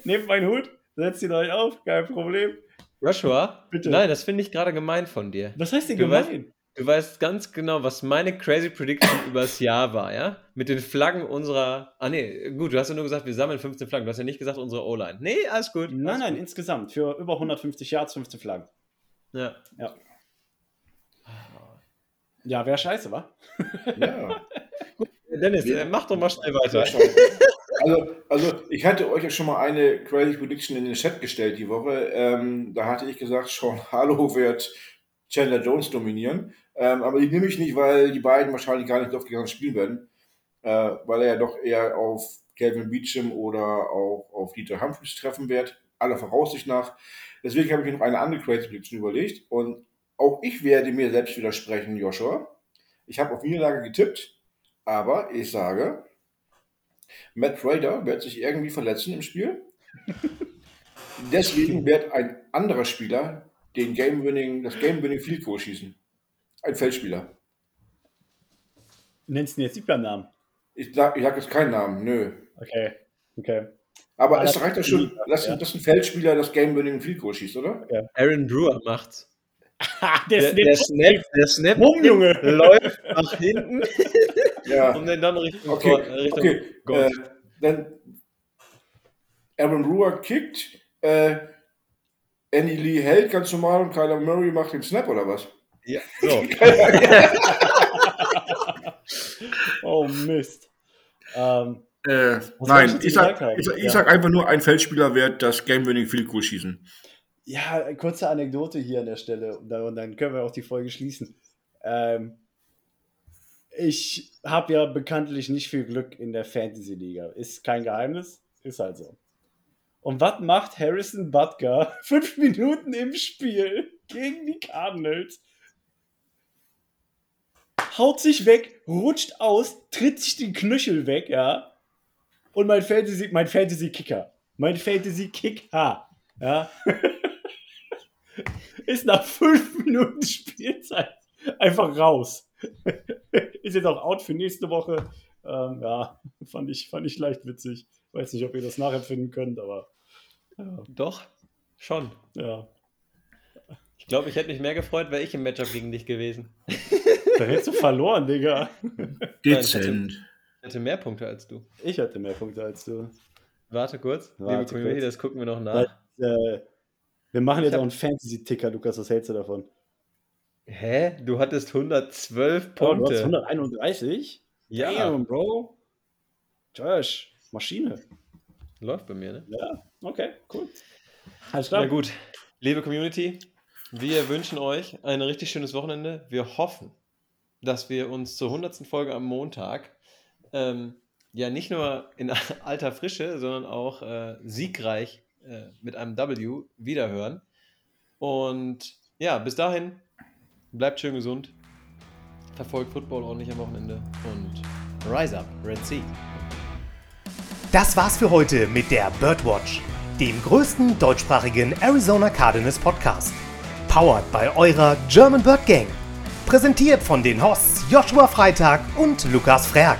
nehmt meinen Hut, setzt ihn euch auf, kein Problem. Joshua, Bitte. nein, das finde ich gerade gemein von dir. Was heißt denn Du weißt- gemein? Du weißt ganz genau, was meine crazy Prediction übers Jahr war, ja? Mit den Flaggen unserer. Ah, nee, gut, du hast ja nur gesagt, wir sammeln 15 Flaggen. Du hast ja nicht gesagt, unsere O-Line. Nee, alles gut. Nein, alles nein, gut. insgesamt für über 150 Yards 15 Flaggen. Ja. Ja. Ja, wäre scheiße, wa? ja. Dennis, äh, mach doch mal schnell weiter. Also, also ich hatte euch ja schon mal eine Crazy Prediction in den Chat gestellt die Woche. Ähm, da hatte ich gesagt, Sean Harlow wird Chandler Jones dominieren. Ähm, aber die nehme ich nicht, weil die beiden wahrscheinlich gar nicht aufgegangen spielen werden. Äh, weil er ja doch eher auf Calvin Beecham oder auch auf Dieter Humphries treffen wird. Aller Voraussicht nach. Deswegen habe ich mir noch eine andere Crazy Prediction überlegt. Und auch ich werde mir selbst widersprechen, Joshua. Ich habe auf Niederlage getippt, aber ich sage, Matt Raider wird sich irgendwie verletzen im Spiel. Deswegen wird ein anderer Spieler den Game -Winning, das Game-Winning Field Goal schießen. Ein Feldspieler. Nennst du ihn jetzt nicht beim Namen? Ich sage ich sag jetzt keinen Namen, nö. Okay, okay. Aber Ah, es reicht ja schon, dass, ja. dass ein Feldspieler das Game-Winning Field Goal schießt, oder? Aaron Brewer macht's. Ha, Der, der Snap, der Snap Bumm, Junge. läuft nach hinten, Ja. um den dann Richtung, Okay, Tor- äh, Richtung okay. Goal. Äh, dann Aaron Brewer kickt, äh, Andy Lee hält ganz normal und Kyler Murray macht den Snap oder was? Ja, so. Oh Mist. Ähm, Äh, nein, ich sag, ich, ich Ja. sag einfach nur, ein Feldspieler wird das Game-Winning Field Goal schießen. ja, kurze Anekdote hier an der Stelle und dann, und dann können wir auch die Folge schließen. Ähm, ich habe ja bekanntlich nicht viel Glück in der Fantasy-Liga. Ist kein Geheimnis, ist halt so. Und was macht Harrison Butker fünf Minuten im Spiel gegen die Cardinals? Haut sich weg, rutscht aus, tritt sich den Knöchel weg, ja. Und mein Fantasy, mein Fantasy-Kicker, mein Fantasy-Kicker, ja, ist nach fünf Minuten Spielzeit einfach raus. Ist jetzt auch out für nächste Woche. Ähm, ja, fand ich, fand ich leicht witzig. Weiß nicht, ob ihr das nachempfinden könnt, aber ja, Doch, schon. ja. Ich glaube, ich hätte mich mehr gefreut, wäre ich im Matchup gegen dich gewesen. Da hättest du verloren, Digga. Dezent. Ich hatte mehr Punkte als du. Ich hatte mehr Punkte als du. Warte kurz. Warte Liebe Community, kurz. das gucken wir noch nach. Äh, wir machen jetzt auch einen Fantasy-Ticker, Lukas. Was hältst du davon? Hä? Du hattest 112 Oh, du Punkte. hast 131? ja, Damn, Bro. Josh, Maschine. läuft bei mir, ne? Ja, okay, cool. Alles Na klar. gut, liebe Community, wir wünschen euch ein richtig schönes Wochenende. Wir hoffen, dass wir uns zur 100. Folge am Montag ähm, ja nicht nur in alter Frische, sondern auch äh, siegreich äh, mit einem W wiederhören. Und ja, bis dahin, bleibt schön gesund, verfolgt Football ordentlich am Wochenende und Rise Up, Red Sea. Das war's für heute mit der Birdwatch, dem größten deutschsprachigen Arizona Cardinals Podcast. Powered bei eurer German Bird Gang. Präsentiert von den Hosts Joshua Freitag und Lukas Frerk.